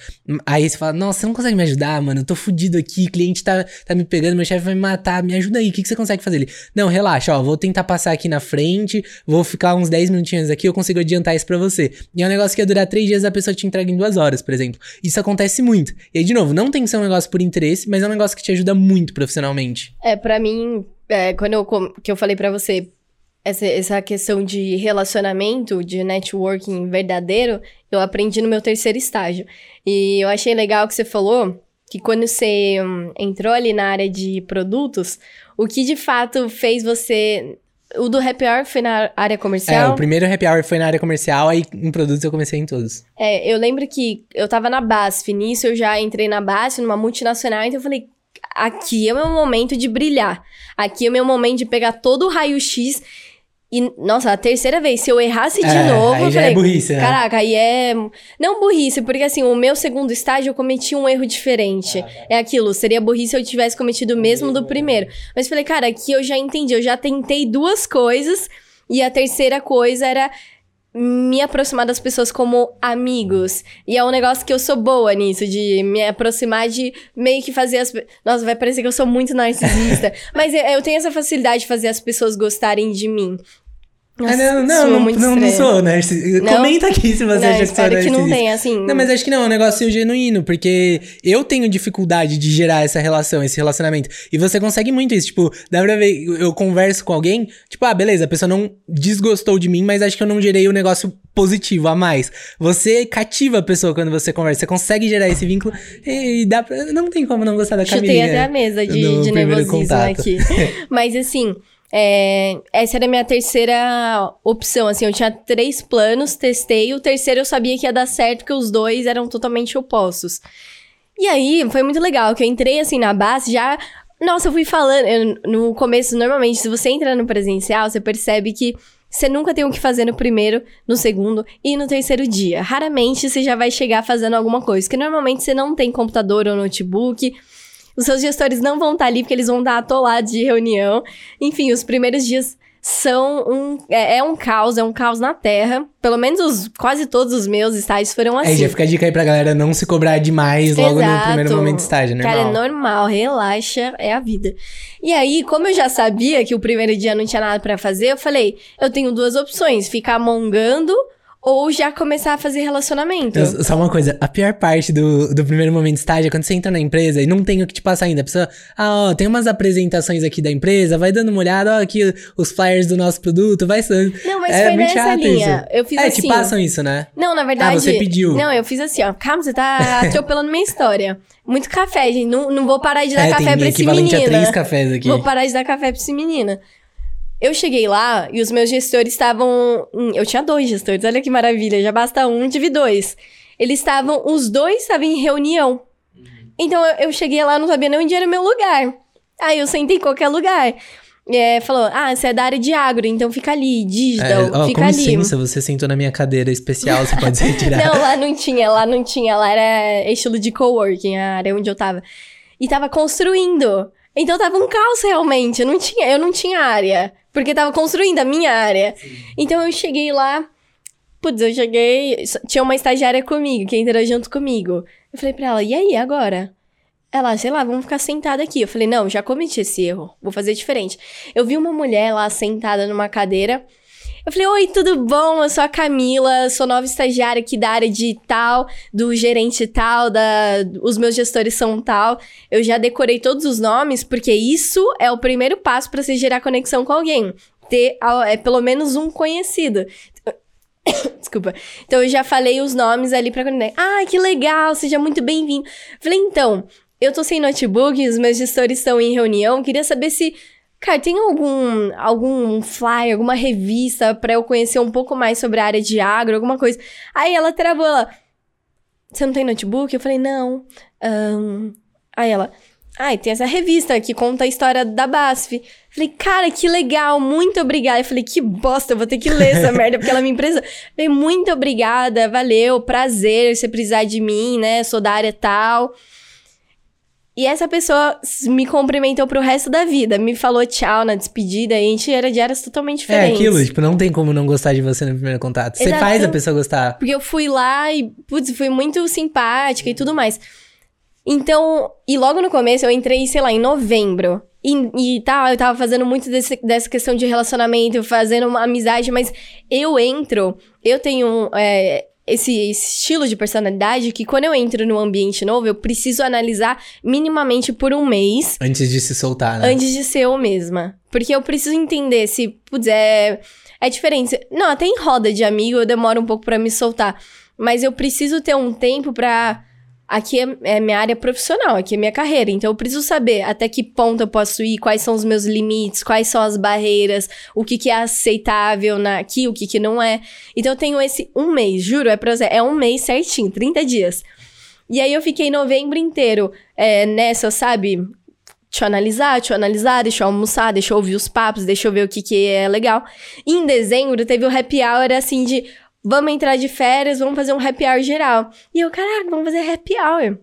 Aí você fala, nossa, você não consegue me ajudar, mano, eu tô fudido aqui, cliente tá, tá me pegando, meu chefe vai me matar, me ajuda aí, o que, que você consegue fazer? Não, relaxa, ó, vou tentar passar aqui na frente, vou ficar uns 10 minutinhos aqui, eu consigo adiantar isso pra você. E é um negócio que ia durar três dias, a pessoa te entrega em duas horas, por exemplo. Isso acontece muito. E aí, de novo, não tem que ser um negócio por interesse, mas é um negócio que te ajuda muito muito profissionalmente. É, para mim, é, quando eu, que eu falei para você, essa, essa questão de relacionamento, de networking verdadeiro, eu aprendi no meu terceiro estágio. E eu achei legal que você falou que quando você hum, entrou ali na área de produtos, o que de fato fez você. O do happy hour foi na área comercial? É, o primeiro happy hour foi na área comercial, aí em produtos eu comecei em todos. É, eu lembro que eu tava na BASF, nisso eu já entrei na BASF, numa multinacional, então eu falei, aqui é o meu momento de brilhar. Aqui é o meu momento de pegar todo o raio-x e, nossa, a terceira vez, se eu errasse de É, novo, aí eu já falei, é burrice, né? caraca, aí é... Não burrice, porque assim, o meu segundo estágio eu cometi um erro diferente. É aquilo, seria burrice se eu tivesse cometido o mesmo do primeiro. Mas falei, cara, aqui eu já entendi, eu já tentei duas coisas, e a terceira coisa era me aproximar das pessoas como amigos. E é um negócio que eu sou boa nisso, de me aproximar de meio que fazer as... Nossa, vai parecer que eu sou muito narcisista. mas eu tenho essa facilidade de fazer as pessoas gostarem de mim. Nossa, ah, não, não, não, muito não, não sou. Não? Comenta aqui se você Não, acha que sou que não tenha, assim... Não, mas acho que não, é um negócio genuíno, porque eu tenho dificuldade de gerar essa relação, esse relacionamento. E você consegue muito isso, tipo, dá pra ver, eu converso com alguém, tipo, ah, beleza, a pessoa não desgostou de mim, mas acho que eu não gerei o negócio positivo a mais. Você cativa a pessoa quando você conversa, você consegue gerar esse vínculo e dá pra, não tem como não gostar da Chutei Camilinha. até a mesa de, de nervosismo contato. aqui. Mas assim, é, essa era a minha terceira opção. Assim, eu tinha três planos, testei. O terceiro eu sabia que ia dar certo, porque os dois eram totalmente opostos. E aí, foi muito legal, que eu entrei assim na base já. Nossa, eu fui falando. eu- no começo, normalmente, se você entra no presencial, você percebe que você nunca tem o que fazer no primeiro, no segundo e no terceiro dia. Raramente você já vai chegar fazendo alguma coisa, porque normalmente você não tem computador ou notebook. Os seus gestores não vão estar ali porque eles vão estar atolados de reunião. Enfim, os primeiros dias são um. É, é um caos, é um caos na Terra. Pelo menos os, quase todos os meus estágios foram assim. Aí já fica a dica aí pra galera não se cobrar demais logo no primeiro momento de estágio, né? Cara, é normal, relaxa, é a vida. E aí, como eu já sabia que o primeiro dia não tinha nada pra fazer, eu falei, eu tenho duas opções, ficar mongando ou já começar a fazer relacionamento. Eu- Só uma coisa, a pior parte do, do primeiro momento de estágio é quando você entra na empresa e não tem o que te passar ainda. A pessoa, ah, ó, tem umas apresentações aqui da empresa, vai dando uma olhada, ó, aqui os flyers do nosso produto, vai sendo. Não, mas é foi muito nessa linha. isso. Eu fiz é, assim. te passam isso, né? Não, na verdade. Ah, você pediu. Não, eu fiz assim, ó. Calma, você tá atropelando minha história. Muito café, gente. Não, não vou parar de dar é, café tem pra esse menino. três cafés aqui. Vou parar de dar café pra esse menino. Eu cheguei lá e os meus gestores estavam. Eu tinha dois gestores, olha que maravilha. Já basta um, tive dois. Eles estavam. Os dois estavam em reunião. Então eu, eu cheguei lá, não sabia nem onde era o meu lugar. Aí eu sentei em qualquer lugar. É, falou: Ah, você é da área de agro, então fica ali, É, digital, ó, fica com ali. licença, você sentou na minha cadeira especial, você pode retirar. Não, lá não tinha, lá não tinha, lá era estilo de coworking, a área onde eu tava. E tava construindo. Então tava um caos realmente, eu não tinha, eu não tinha área, porque tava construindo a minha área. Então eu cheguei lá, putz, eu cheguei, tinha uma estagiária comigo, que entrou junto comigo. Eu falei pra ela, e aí, agora? Ela, sei lá, vamos ficar sentada aqui. Eu falei, não, já cometi esse erro, vou fazer diferente. Eu vi uma mulher lá sentada numa cadeira, eu falei, oi, tudo bom? Eu sou a Camila, sou nova estagiária aqui da área de tal, do gerente tal, da... os meus gestores são tal. Eu já decorei todos os nomes, porque isso é o primeiro passo para você gerar conexão com alguém. Ter é, pelo menos um conhecido. Desculpa. Então eu já falei os nomes ali pra conectar. Ah, que legal, seja muito bem-vindo. Falei, então, eu tô sem notebook, os meus gestores estão em reunião, queria saber se Cara, tem algum, algum flyer, alguma revista pra eu conhecer um pouco mais sobre a área de agro, alguma coisa? Aí ela travou, ela... Você não tem notebook? Eu falei, não. Ahn, Aí ela... Ai, tem essa revista que conta a história da BASF. Falei, cara, que legal, muito obrigada. Eu falei, que bosta, eu vou ter que ler essa merda, porque ela me empresa. Falei, muito obrigada, valeu, prazer, se precisar de mim, né? Sou da área tal. E essa pessoa me cumprimentou pro resto da vida. Me falou tchau na despedida. E a gente era de áreas totalmente É diferentes. aquilo, tipo, não tem como não gostar de você no primeiro contato. Você faz a pessoa gostar. Porque eu fui lá e, putz, fui muito simpática e tudo mais. Então, e logo no começo eu entrei, sei lá, em novembro. E, e tal, eu tava fazendo muito desse- dessa questão de relacionamento, fazendo uma amizade, mas eu entro, eu tenho. é, esse, estilo de personalidade que quando eu entro num ambiente novo, eu preciso analisar minimamente por um mês. Antes de se soltar, né? Antes de ser eu mesma. Porque eu preciso entender se, putz, é, é diferente. Não, até em roda de amigo eu demoro um pouco para me soltar. Mas eu preciso ter um tempo pra aqui é, é, minha área profissional, aqui é minha carreira. Então eu preciso saber até que ponto eu posso ir, quais são os meus limites, quais são as barreiras, o que, que é aceitável aqui, o que, que não é. Então eu tenho esse um mês, juro, é, pra, é um mês certinho, 30 dias. E aí eu fiquei novembro inteiro é, nessa, sabe? Deixa eu analisar, deixa eu analisar, deixa eu almoçar, deixa eu ouvir os papos, deixa eu ver o que, que é legal. E em dezembro teve o happy hour assim de vamos entrar de férias, vamos fazer um happy hour geral. E eu, caraca, vamos fazer happy hour.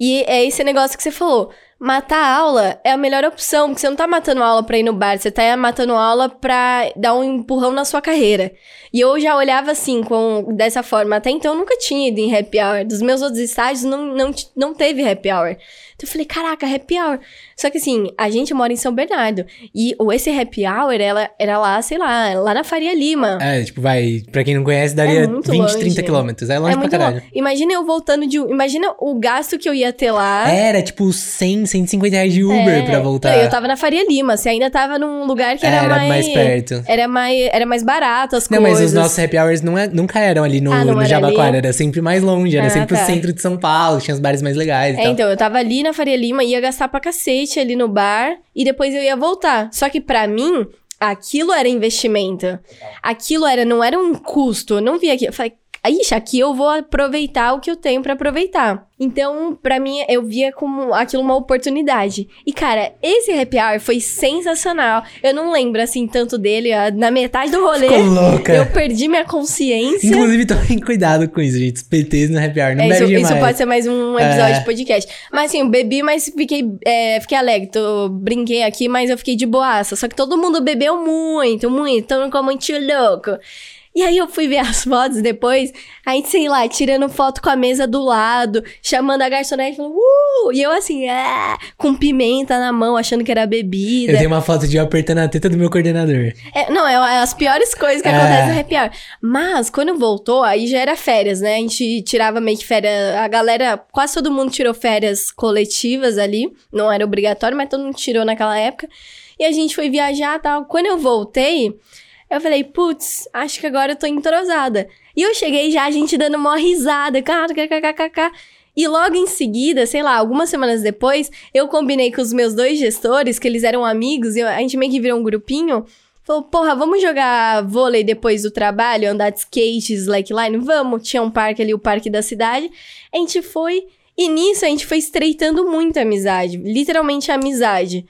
E é esse negócio que você falou. Matar a aula é a melhor opção, porque você não tá matando aula pra ir no bar, você tá matando aula pra dar um empurrão na sua carreira. E eu já olhava assim, com, dessa forma. Até então eu nunca tinha ido em happy hour. Dos meus outros estágios não, não, não teve happy hour. Então eu falei, caraca, happy hour. Só que assim, a gente mora em São Bernardo. E esse happy hour, ela era lá, sei lá, lá na Faria Lima. É, tipo, vai, pra quem não conhece, daria é 20, longe. 30 quilômetros. É longe é pra caralho. Longe. Imagina eu voltando de. Imagina o gasto que eu ia ter lá. Era tipo 100, 150 reais de Uber é. pra voltar. Eu tava na Faria Lima. Você ainda tava num lugar que era, era mais. mais perto. Era mais, era mais barato as não, coisas. Não, mas os nossos happy hours não é, nunca eram ali no, ah, no Jabaquara. Era sempre mais longe. Era ah, sempre tá. o centro de São Paulo. Tinha os bares mais legais. É, então, eu tava ali na Faria Lima, ia gastar pra cacete ali no bar e depois eu ia voltar. Só que para mim, aquilo era investimento. Aquilo era, não era um custo. Eu não via aqui. Eu falei, Ixi, aqui eu vou aproveitar o que eu tenho para aproveitar. Então, para mim, eu via como aquilo uma oportunidade. E, cara, esse happy hour foi sensacional. Eu não lembro, assim, tanto dele. Na metade do rolê, Ficou louca. eu perdi minha consciência. Inclusive, tomem cuidado com isso, gente. Os PTs no happy hour, não é, isso, isso pode ser mais um episódio é. de podcast. Mas, assim, eu bebi, mas fiquei, é, fiquei alegre. Tô, brinquei aqui, mas eu fiquei de boaça. Só que todo mundo bebeu muito, muito. Mundo ficou muito louco. E aí eu fui ver as fotos depois, aí, sei lá, tirando foto com a mesa do lado, chamando a garçonete, falando, uh! E eu assim, ah, com pimenta na mão, achando que era bebida. Eu tenho uma foto de eu apertando a teta do meu coordenador. É, não, é, é as piores coisas que é. acontecem no happy hour. Mas, quando voltou, aí já era férias, né? A gente tirava meio que férias, a galera, quase todo mundo tirou férias coletivas ali, não era obrigatório, mas todo mundo tirou naquela época. E a gente foi viajar e tal. Quando eu voltei, eu falei, putz, acho que agora eu tô entrosada. E eu cheguei já, a gente dando uma risada, kkkk. E logo em seguida, sei lá, algumas semanas depois, eu combinei com os meus dois gestores, que eles eram amigos, e a gente meio que virou um grupinho. Falou, porra, vamos jogar vôlei depois do trabalho, andar de skate, slackline? Vamos, tinha um parque ali, o parque da cidade. A gente foi, e nisso a gente foi estreitando muito a amizade, literalmente a amizade.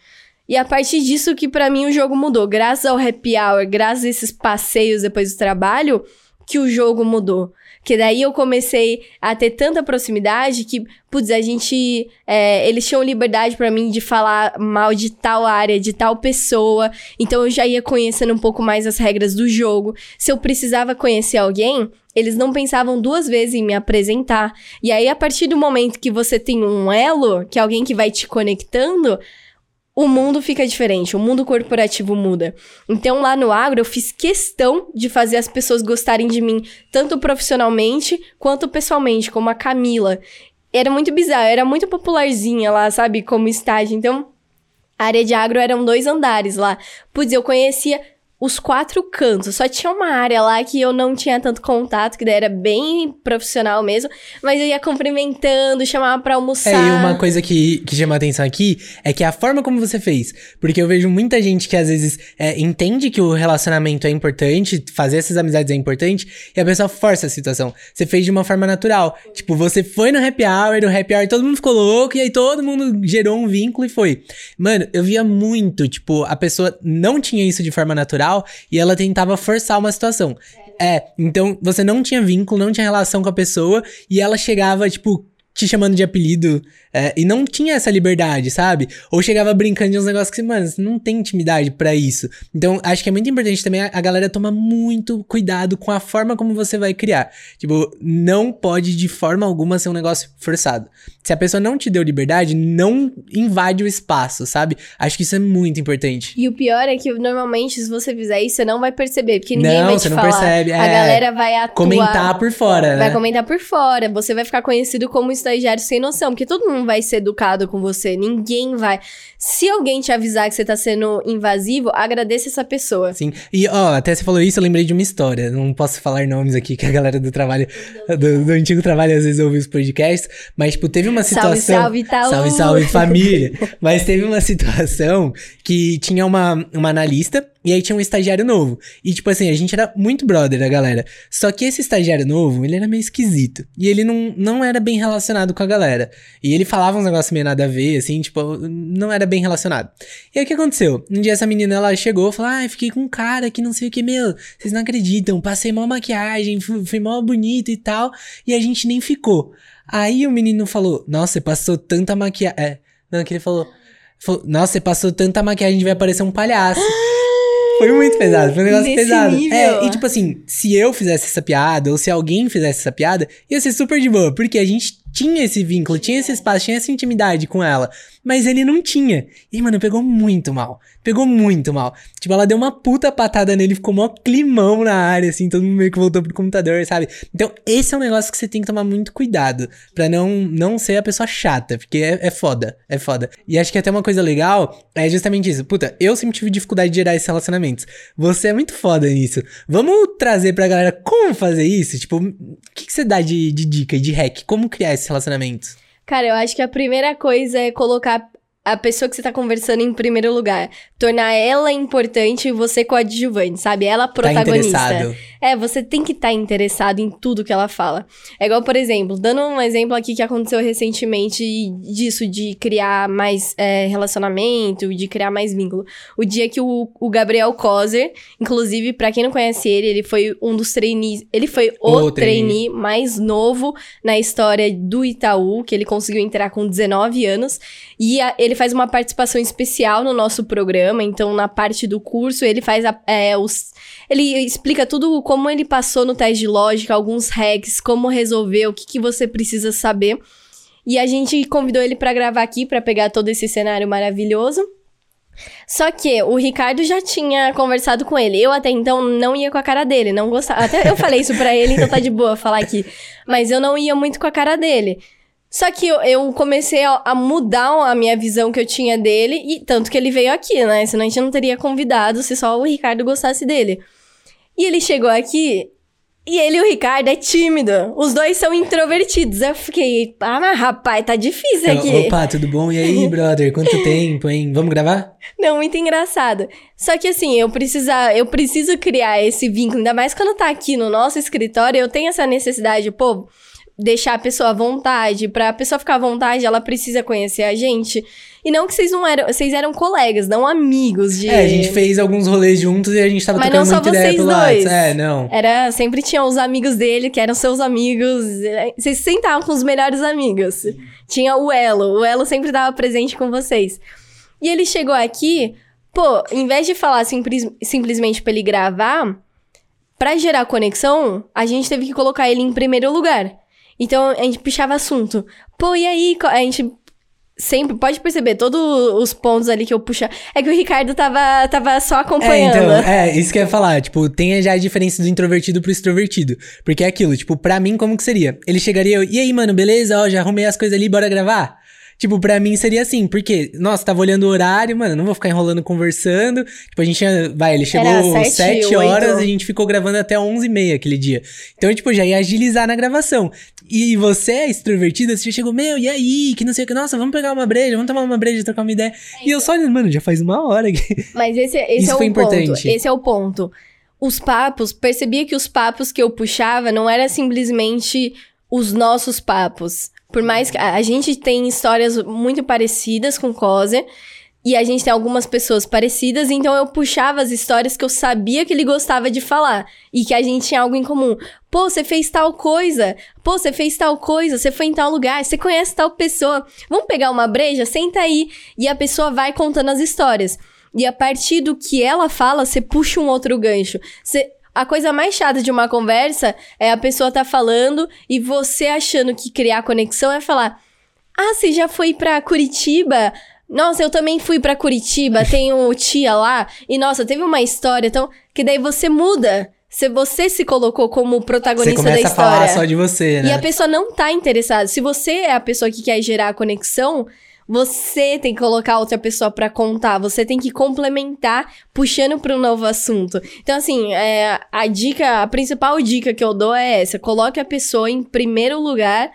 E a partir disso que para mim o jogo mudou. Graças ao happy hour, graças a esses passeios depois do trabalho, que o jogo mudou. Que daí eu comecei a ter tanta proximidade que, putz, a gente. É, eles tinham liberdade para mim de falar mal de tal área, de tal pessoa. Então eu já ia conhecendo um pouco mais as regras do jogo. Se eu precisava conhecer alguém, eles não pensavam duas vezes em me apresentar. E aí, a partir do momento que você tem um elo, que é alguém que vai te conectando, o mundo fica diferente, o mundo corporativo muda. Então, lá no agro, eu fiz questão de fazer as pessoas gostarem de mim, tanto profissionalmente quanto pessoalmente, como a Camila. Era muito bizarro, era muito popularzinha lá, sabe, como estágio. Então, a área de agro eram dois andares lá. Putz, eu conhecia os quatro cantos. Só tinha uma área lá que eu não tinha tanto contato, que daí era bem profissional mesmo. Mas eu ia cumprimentando, chamava pra almoçar. É, e uma coisa que, que chama atenção aqui é que a forma como você fez. Porque eu vejo muita gente que às vezes é, entende que o relacionamento é importante, fazer essas amizades é importante, e a pessoa força a situação. Você fez de uma forma natural. Tipo, você foi no happy hour, no happy hour todo mundo ficou louco, e aí todo mundo gerou um vínculo e foi. Mano, eu via muito, tipo, a pessoa não tinha isso de forma natural e ela tentava forçar uma situação. É, então você não tinha vínculo, não tinha relação com a pessoa e ela chegava, tipo, te chamando de apelido. É, e não tinha essa liberdade, sabe? Ou chegava brincando de uns negócios que, mano, você não tem intimidade para isso. Então, acho que é muito importante também a, a galera tomar muito cuidado com a forma como você vai criar. Tipo, não pode de forma alguma ser um negócio forçado. Se a pessoa não te deu liberdade, não invade o espaço, sabe? Acho que isso é muito importante. E o pior é que normalmente, se você fizer isso, você não vai perceber, porque ninguém Não, vai te você não falar. percebe, A é. galera vai atuar. Comentar por fora, Vai né? comentar por fora, você vai ficar conhecido como estagiário sem noção, porque todo mundo vai ser educado com você, ninguém vai. Se alguém te avisar que você tá sendo invasivo, agradeça essa pessoa. Sim. E, ó, até você falou isso, eu lembrei de uma história. Não posso falar nomes aqui, que a galera do trabalho, do, do antigo trabalho, às vezes ouve os podcasts. Mas, tipo, teve uma situação. Salve, salve, Itaú! Salve, salve, família! mas teve uma situação que tinha uma, uma analista e aí tinha um estagiário novo. E, tipo assim, a gente era muito brother da galera. Só que esse estagiário novo, ele era meio esquisito. E ele não, não era bem relacionado com a galera. E ele falava uns negócios meio nada a ver, assim, tipo, não era bem relacionado. E aí o que aconteceu? Um dia essa menina, ela chegou e falou, ah, fiquei com um cara que não sei o que, meu, vocês não acreditam, passei mó maquiagem, fui, fui mó bonito e tal, e a gente nem ficou. Aí o menino falou, nossa, você passou tanta maquiagem... É, não, que ele falou, falou, nossa, você passou tanta maquiagem, a gente vai parecer um palhaço. Foi muito pesado, foi um negócio Nesse pesado. nível. É, e tipo assim, se eu fizesse essa piada, ou se alguém fizesse essa piada, ia ser super de boa, porque a gente tinha esse vínculo, tinha esse espaço, tinha essa intimidade com ela. Mas ele não tinha. E, mano, pegou muito mal. Pegou muito mal. Tipo, ela deu uma puta patada nele, ficou mó climão na área, assim, todo mundo meio que voltou pro computador, sabe? Então, esse é um negócio que você tem que tomar muito cuidado, pra não, não ser a pessoa chata, porque é, é foda, é foda. E acho que até uma coisa legal é justamente isso. Puta, eu sempre tive dificuldade de gerar esses relacionamentos. Você é muito foda nisso. Vamos trazer pra galera como fazer isso? Tipo, o que, que você dá de, de dica e de hack? Como criar esses relacionamentos? Cara, eu acho que a primeira coisa é colocar a pessoa que você tá conversando em primeiro lugar. Tornar ela importante e você coadjuvante, sabe? Ela Tá protagonista. interessado? É, você tem que estar interessado em tudo que ela fala. É igual, por exemplo, dando um exemplo aqui que aconteceu recentemente disso, de criar mais é, relacionamento, de criar mais vínculo. O dia que o, o Gabriel Kozer, inclusive, pra quem não conhece ele, ele foi um dos trainees. Ele foi o, O trainee. trainee mais novo na história do Itaú, que ele conseguiu entrar com 19 anos. E a- ele faz uma participação especial no nosso programa. Então, na parte do curso, ele faz a- é, os. Ele explica tudo como ele passou no teste de lógica, alguns hacks, como resolver, o que, que você precisa saber. E a gente convidou ele pra gravar aqui, pra pegar todo esse cenário maravilhoso. Só que o Ricardo já tinha conversado com ele. Eu até então não ia com a cara dele, não gostava. Até eu falei isso pra ele, então tá de boa falar aqui. Mas eu não ia muito com a cara dele. Só que eu, eu comecei a, a mudar a minha visão que eu tinha dele, e tanto que ele veio aqui, né? Senão a gente não teria convidado se só o Ricardo gostasse dele. E ele chegou aqui, e ele e o Ricardo é tímido. Os dois são introvertidos. Eu fiquei, ah, mas rapaz, tá difícil aqui. Opa, tudo bom? E aí, brother? Quanto tempo, hein? Vamos gravar? Não, muito engraçado. Só que assim, eu precisa, eu preciso criar esse vínculo, ainda mais quando tá aqui no nosso escritório, eu tenho essa necessidade, pô, deixar a pessoa à vontade, pra pessoa ficar à vontade, ela precisa conhecer a gente. E não que vocês não eram, vocês eram colegas, não amigos de É, a gente fez alguns rolês juntos e a gente tava Mas só muita ideia pelo dois. É, não. Era, sempre tinham os amigos dele, que eram seus amigos. Vocês sentavam com os melhores amigos. Tinha o Elo. O Elo sempre estava presente com vocês. E ele chegou aqui, pô, em vez de falar simples- simplesmente pra ele gravar, pra gerar conexão, a gente teve que colocar ele em primeiro lugar. Então a gente puxava assunto. Pô, e aí? A gente sempre, pode perceber, todos os pontos ali que eu puxava. É que o Ricardo tava, tava só É, acompanhando. então, é, isso que eu ia falar. Tipo, tem já a diferença do introvertido pro extrovertido. Porque é aquilo, tipo, pra mim, como que seria? Ele chegaria, eu, e aí, mano, beleza? Ó, já arrumei as coisas ali, bora gravar? Tipo, pra mim seria assim, porque, nossa, tava olhando o horário, mano, não vou ficar enrolando conversando. Tipo, a gente tinha, vai, ele chegou Era sete, 7 oito. horas, a gente ficou gravando até 11 e meia aquele dia. Então, tipo, já ia agilizar na gravação. E você é extrovertida, você já chegou, meu, e aí? Que não sei o que, nossa, vamos pegar uma breja, vamos tomar uma breja, trocar uma ideia. E eu só olhando, mano, já faz uma hora aqui. Mas esse, esse Isso é o foi ponto. importante. Esse é o ponto. Os papos, percebia que os papos que eu puxava não era simplesmente os nossos papos. Por mais que a gente tem histórias muito parecidas com Coser. E a gente tem algumas pessoas parecidas, então eu puxava as histórias que eu sabia que ele gostava de falar e que a gente tinha algo em comum. Pô, você fez tal coisa. Pô, você fez tal coisa. Você foi em tal lugar. Você conhece tal pessoa. Vamos pegar uma breja? Senta aí. E a pessoa vai contando as histórias. E a partir do que ela fala, você puxa um outro gancho. Você, a coisa mais chata de uma conversa é a pessoa tá falando e você achando que criar conexão é falar: "Ah, você já foi para Curitiba? Nossa, eu também fui para Curitiba, tenho tia lá. E nossa, teve uma história, então que daí você muda. Se você se colocou como protagonista da história. Você começa a falar só de você, né? E a pessoa não tá interessada. Se você é a pessoa que quer gerar a conexão, você tem que colocar outra pessoa para contar, você tem que complementar puxando para um novo assunto. Então, assim, é, a dica, a principal dica que eu dou é essa: coloque a pessoa em primeiro lugar.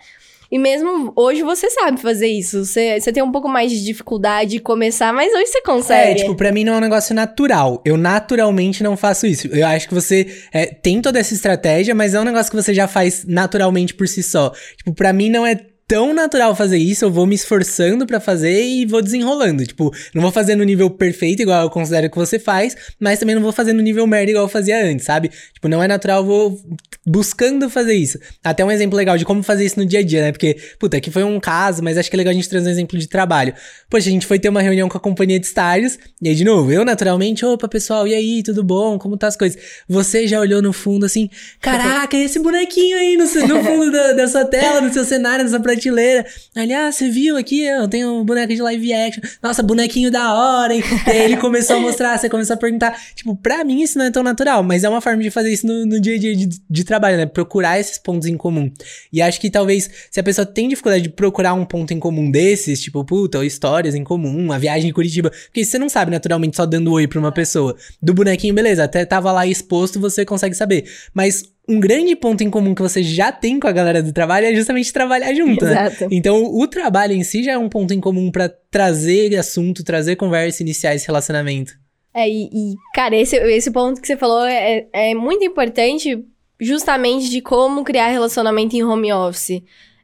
E mesmo hoje você sabe fazer isso. Você, você tem um pouco mais de dificuldade de começar, mas hoje você consegue. É, tipo, pra mim não é um negócio natural. Eu naturalmente não faço isso. Eu acho que você é, tem toda essa estratégia, mas é um negócio que você já faz naturalmente por si só. Tipo, pra mim não é tão natural fazer isso, eu vou me esforçando para fazer e vou desenrolando. Tipo, não vou fazer no nível perfeito, igual eu considero que você faz, mas também não vou fazer no nível merda igual eu fazia antes, sabe? Tipo, não é natural, eu vou buscando fazer isso. Até um exemplo legal de como fazer isso no dia a dia, né? Porque, puta, aqui foi um caso, mas acho que é legal a gente trazer um exemplo de trabalho. Poxa, a gente foi ter uma reunião com a companhia de estágios, e aí, de novo, eu naturalmente, opa, pessoal, e aí, tudo bom? Como tá as coisas? Você já olhou no fundo assim, caraca, esse bonequinho aí no, no fundo da, da sua tela, no seu cenário, nessa prateleira. Ali, ah, você viu aqui? Eu tenho um boneco de live action. Nossa, bonequinho da hora, hein? Aí ele começou a mostrar, você começou a perguntar. Tipo, pra mim isso não é tão natural, mas é uma forma de fazer isso no, no dia a dia de, de, trabalho, né? Procurar esses pontos em comum. E acho que talvez, se a pessoa tem dificuldade de procurar um ponto em comum desses, tipo, puta, histórias em comum, uma viagem em Curitiba, porque você não sabe naturalmente só dando oi pra uma pessoa. Do bonequinho, beleza, até tava lá exposto, você consegue saber. Mas um grande ponto em comum que você já tem com a galera do trabalho é justamente trabalhar junto, né? Exato. Então, o trabalho em si já é um ponto em comum para trazer assunto, trazer conversa, iniciar esse relacionamento. É, e, e, cara, esse, esse ponto que você falou é, é muito importante justamente de como criar relacionamento em home office.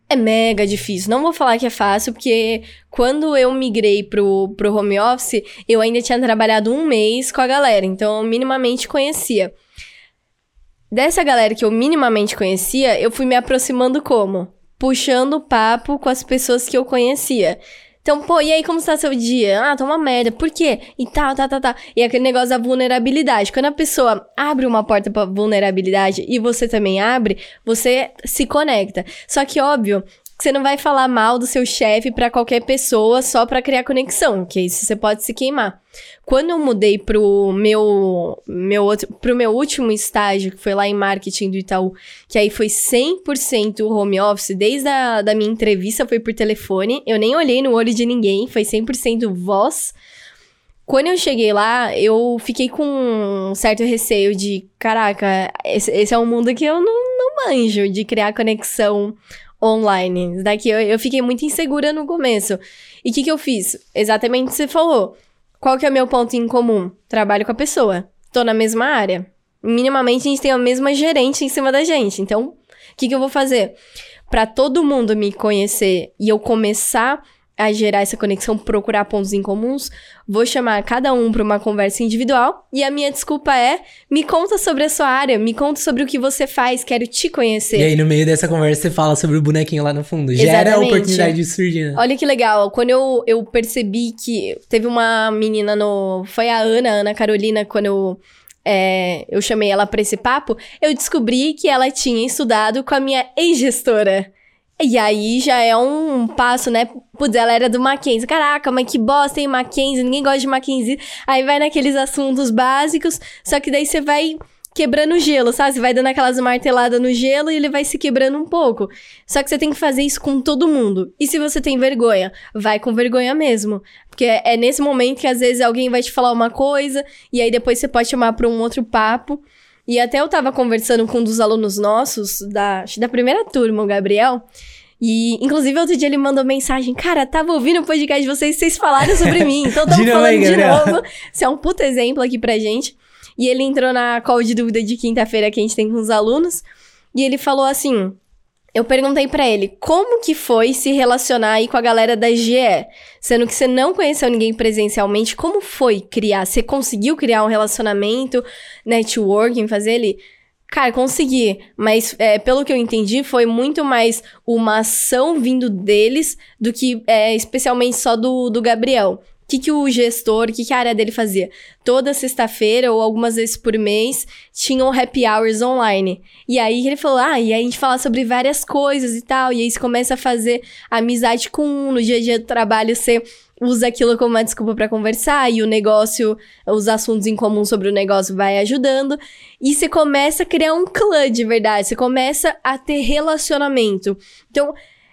É mega difícil. Não vou falar que é fácil, porque quando eu migrei pro, pro home office, eu ainda tinha trabalhado um mês com a galera, então eu minimamente conhecia dessa galera que eu minimamente conhecia, eu fui me aproximando como? Puxando papo com as pessoas que eu conhecia. Então, pô, e aí, como está seu dia? Ah, tá uma merda. Por quê? E tal, tá, tá, tá. E aquele negócio da vulnerabilidade. Quando a pessoa abre uma porta pra vulnerabilidade e você também abre, você se conecta. Só que, óbvio, você não vai falar mal do seu chefe para qualquer pessoa só para criar conexão, que isso você pode se queimar. Quando eu mudei pro meu, meu outro, pro meu último estágio, que foi lá em marketing do Itaú, que aí foi 100% home office, desde a da minha entrevista foi por telefone, eu nem olhei no olho de ninguém, foi 100% voz. Quando eu cheguei lá, eu fiquei com um certo receio de, caraca, esse, esse é um mundo que eu não, não manjo, de criar conexão online. Daqui eu, eu fiquei muito insegura no começo. E o que, que eu fiz? Exatamente o que você falou. Qual que é o meu ponto em comum? Trabalho com a pessoa. Tô na mesma área. Minimamente a gente tem a mesma gerente em cima da gente. Então, o que, que eu vou fazer? Para todo mundo me conhecer e eu começar a gerar essa conexão, procurar pontos em comuns, vou chamar cada um para uma conversa individual e a minha desculpa é: me conta sobre a sua área, me conta sobre o que você faz, quero te conhecer. E aí no meio dessa conversa você fala sobre o bonequinho lá no fundo. Exatamente. Gera a oportunidade de surgir. Né? Olha que legal, quando eu, eu percebi que teve uma menina no, foi a Ana, a Ana Carolina, quando eu é, eu chamei ela para esse papo, eu descobri que ela tinha estudado com a minha ex-gestora. E aí já é um passo, né? Putz, ela era do Mackenzie. Caraca, mas que bosta, hein, Mackenzie? Ninguém gosta de Mackenzie. Aí vai naqueles assuntos básicos, só que daí você vai quebrando o gelo, sabe? Você vai dando aquelas marteladas no gelo e ele vai se quebrando um pouco. Só que você tem que fazer isso com todo mundo. E se você tem vergonha, vai com vergonha mesmo. Porque é nesse momento que às vezes alguém vai te falar uma coisa e aí depois você pode chamar para um outro papo. E até eu tava conversando com um dos alunos nossos, da, da primeira turma, o Gabriel. E, inclusive, outro dia ele mandou mensagem: Cara, tava ouvindo o podcast de vocês, vocês falaram sobre mim. Então, tamo falando aí, de novo. Isso é um puto exemplo aqui pra gente. E ele entrou na call de dúvida de quinta-feira que a gente tem com os alunos. E ele falou assim: eu perguntei para ele como que foi se relacionar aí com a galera da GE, sendo que você não conheceu ninguém presencialmente, como foi criar? Você conseguiu criar um relacionamento, networking, fazer ele? Cara, consegui, mas é, pelo que eu entendi, foi muito mais uma ação vindo deles do que é, especialmente só do, do Gabriel que, que o gestor, o que, que a área dele fazia? Toda sexta-feira ou algumas vezes por mês tinham happy hours online. E aí ele falou: ah, e aí a gente fala sobre várias coisas e tal. E aí você começa a fazer amizade com um, no dia a dia do trabalho você usa aquilo como uma desculpa para conversar e o negócio, os assuntos em comum sobre o negócio vai ajudando e você começa a criar um clã de verdade, você começa a ter relacionamento. Então,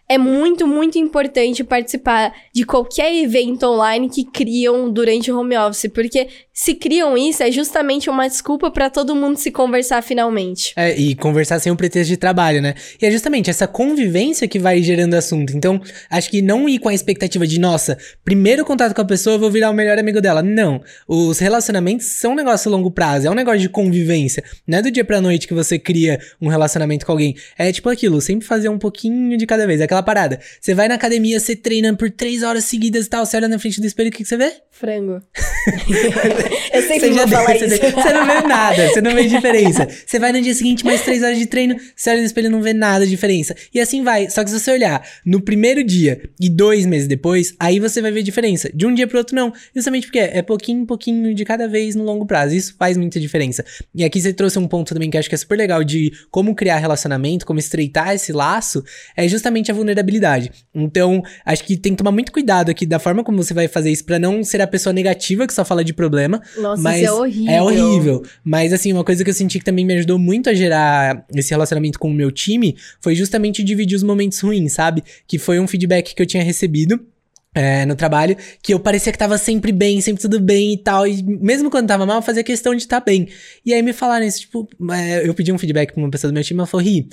é muito, muito importante participar de qualquer evento online que criam durante o home office, porque se criam isso, é justamente uma desculpa para todo mundo se conversar finalmente. É, e conversar sem um pretexto de trabalho, né? E é justamente essa convivência que vai gerando assunto. Então, acho que não ir com a expectativa de, nossa, primeiro contato com a pessoa, eu vou virar o melhor amigo dela. Não. Os relacionamentos são um negócio a longo prazo, é um negócio de convivência. Não é do dia pra noite que você cria um relacionamento com alguém. É tipo aquilo, sempre fazer um pouquinho de cada vez. É aquela parada. Você vai na academia, você treina por três horas seguidas e tal, você olha na frente do espelho, o que, que você vê? Frango. eu sempre você vou falar isso. Você não vê nada, você não vê diferença. Você vai no dia seguinte, mais três horas de treino, você olha no espelho e não vê nada de diferença. E assim vai. Só que se você olhar no primeiro dia e dois meses depois, aí você vai ver diferença. De um dia pro outro, não. Justamente porque é pouquinho, pouquinho de cada vez no longo prazo. Isso faz muita diferença. E aqui você trouxe um ponto também que acho que é super legal de como criar relacionamento, como estreitar esse laço, é justamente a vulnerabilidade. Então, acho que tem que tomar muito cuidado aqui da forma como você vai fazer isso para não ser a pessoa negativa que só fala de problema. Nossa, mas isso é horrível. É horrível. Mas, assim, uma coisa que eu senti que também me ajudou muito a gerar esse relacionamento com o meu time foi justamente dividir os momentos ruins, sabe? Que foi um feedback que eu tinha recebido. É, no trabalho, que eu parecia que tava sempre bem, sempre tudo bem e tal. E mesmo quando tava mal, eu fazia questão de estar tá bem. E aí me falaram isso, tipo, é, eu pedi um feedback pra uma pessoa do meu time, ela falou, Ri,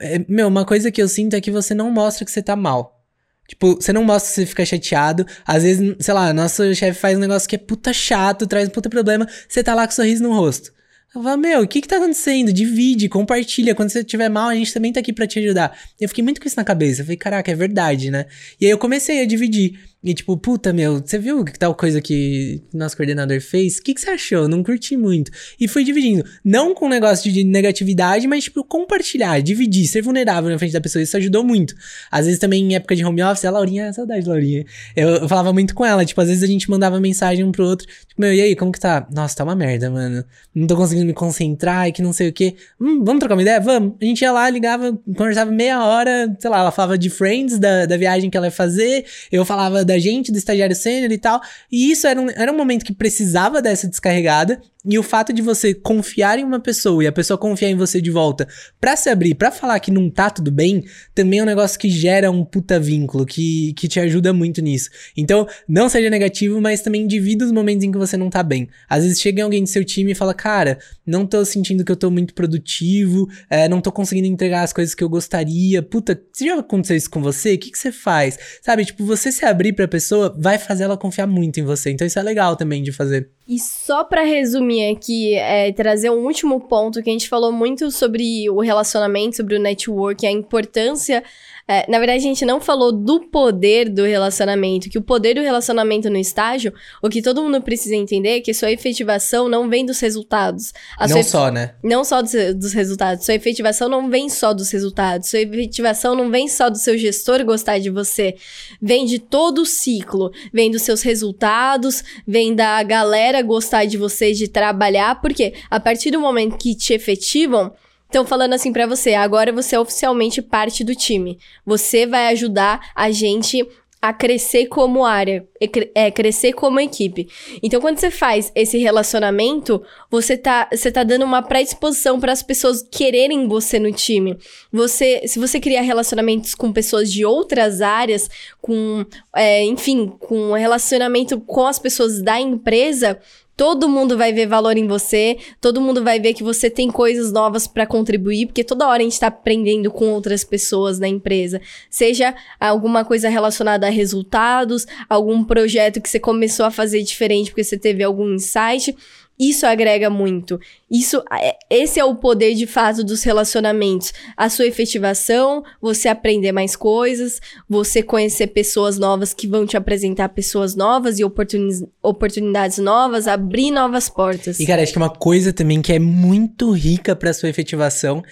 é, meu, uma coisa que eu sinto é que você não mostra que você tá mal. Tipo, você não mostra que você fica chateado. Às vezes, sei lá, nosso chefe faz um negócio que é puta chato, traz um puta problema, você tá lá com um sorriso no rosto. Eu falo, meu, o que que tá acontecendo? Divide, compartilha. Quando você estiver mal, a gente também tá aqui para te ajudar. Eu fiquei muito com isso na cabeça. Eu falei, caraca, é verdade, né? E aí eu comecei a dividir. E tipo, puta, meu, você viu que tal coisa que nosso coordenador fez? O que, que você achou? Não curti muito. E fui dividindo. Não com negócio de negatividade, mas, tipo, compartilhar, dividir, ser vulnerável na frente da pessoa. Isso ajudou muito. Às vezes também em época de home office, a Laurinha, saudade, Laurinha. Eu, eu, falava muito com ela. Tipo, às vezes a gente mandava mensagem um pro outro. Tipo, meu, e aí, como que tá? Nossa, tá uma merda, mano. Não tô conseguindo me concentrar e que não sei o quê. Hum, vamos trocar uma ideia? Vamos. A gente ia lá, ligava, conversava meia hora, sei lá, ela falava de Friends, da, da viagem que ela ia fazer. Eu falava da da gente, do estagiário sênior e tal. E isso era um, era um momento que precisava dessa descarregada. E o fato de você confiar em uma pessoa e a pessoa confiar em você de volta para se abrir, para falar que não tá tudo bem, também é um negócio que gera um puta vínculo, que, que te ajuda muito nisso. Então, não seja negativo, mas também divida os momentos em que você não tá bem. Às vezes chega alguém do seu time e fala, cara, não tô sentindo que eu tô muito produtivo, é, não tô conseguindo entregar as coisas que eu gostaria. Puta, se já aconteceu isso com você, o que, que você faz? Sabe, tipo, você se abrir pra pessoa vai fazer ela confiar muito em você. Então isso é legal também de fazer. E só para resumir aqui, é, trazer um último ponto que a gente falou muito sobre o relacionamento, sobre o network, a importância é, na verdade, a gente não falou do poder do relacionamento, que o poder do relacionamento no estágio, o que todo mundo precisa entender é que sua efetivação não vem dos resultados. A não só, né? Não só dos, dos resultados. Sua efetivação não vem só dos resultados. Sua efetivação não vem só do seu gestor gostar de você. Vem de todo o ciclo. Vem dos seus resultados, vem da galera gostar de você, de trabalhar, porque a partir do momento que te efetivam, Estão falando assim para você, agora você é oficialmente parte do time. Você vai ajudar a gente a crescer como área, é, crescer como equipe. Então, quando você faz esse relacionamento, você tá, você tá dando uma predisposição para as pessoas quererem você no time. Você, se você criar relacionamentos com pessoas de outras áreas, com, é, enfim, com relacionamento com as pessoas da empresa, Todo mundo vai ver valor em você, todo mundo vai ver que você tem coisas novas para contribuir, porque toda hora a gente tá aprendendo com outras pessoas na empresa. Seja alguma coisa relacionada a resultados, algum projeto que você começou a fazer diferente porque você teve algum insight. Isso agrega muito. Isso, é, esse é o poder de fato dos relacionamentos. A sua efetivação, você aprender mais coisas, você conhecer pessoas novas que vão te apresentar pessoas novas e oportuni oportunidades novas, abrir novas portas. E cara, acho que uma coisa também que é muito rica para sua efetivação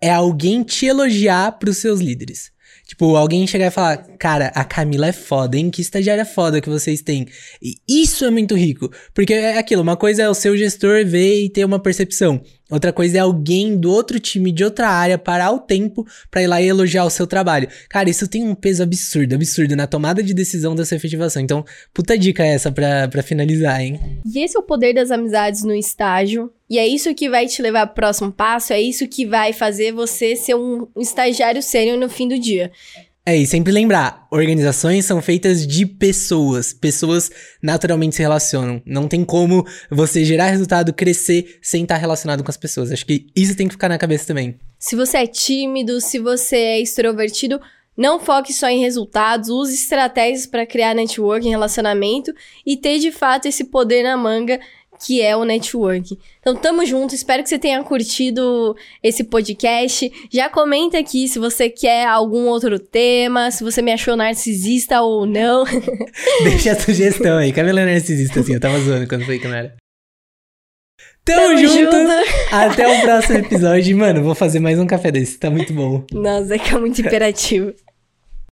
é alguém te elogiar pros seus líderes. Tipo, alguém chegar e falar, cara, a Camila é foda, hein? Que estagiária foda que vocês têm. E isso é muito rico. Porque é aquilo, uma coisa é o seu gestor ver e ter uma percepção. Outra coisa é alguém do outro time, de outra área, parar o tempo pra ir lá e elogiar o seu trabalho. Cara, isso tem um peso absurdo, absurdo na tomada de decisão da sua efetivação. Então, puta dica essa pra finalizar, hein? E esse é o poder das amizades no estágio. E é isso que vai te levar pro próximo passo, é isso que vai fazer você ser um estagiário sério no fim do dia. É, e sempre lembrar, organizações são feitas de pessoas. Pessoas naturalmente se relacionam. Não tem como você gerar resultado, crescer sem estar relacionado com as pessoas. Acho que isso tem que ficar na cabeça também. Se você é tímido, se você é extrovertido, não foque só em resultados, use estratégias para criar network, relacionamento e ter de fato esse poder na manga que é o network. Então, tamo junto, espero que você tenha curtido esse podcast. Já comenta aqui se você quer algum outro tema, se você me achou narcisista ou não. Deixa a sugestão aí. Camila é narcisista, assim, eu tava zoando quando foi não era. Tamo, Tamo junto. junto. Até o próximo episódio. Mano, vou fazer mais um café desse. Tá muito bom. Nossa, é que é muito imperativo.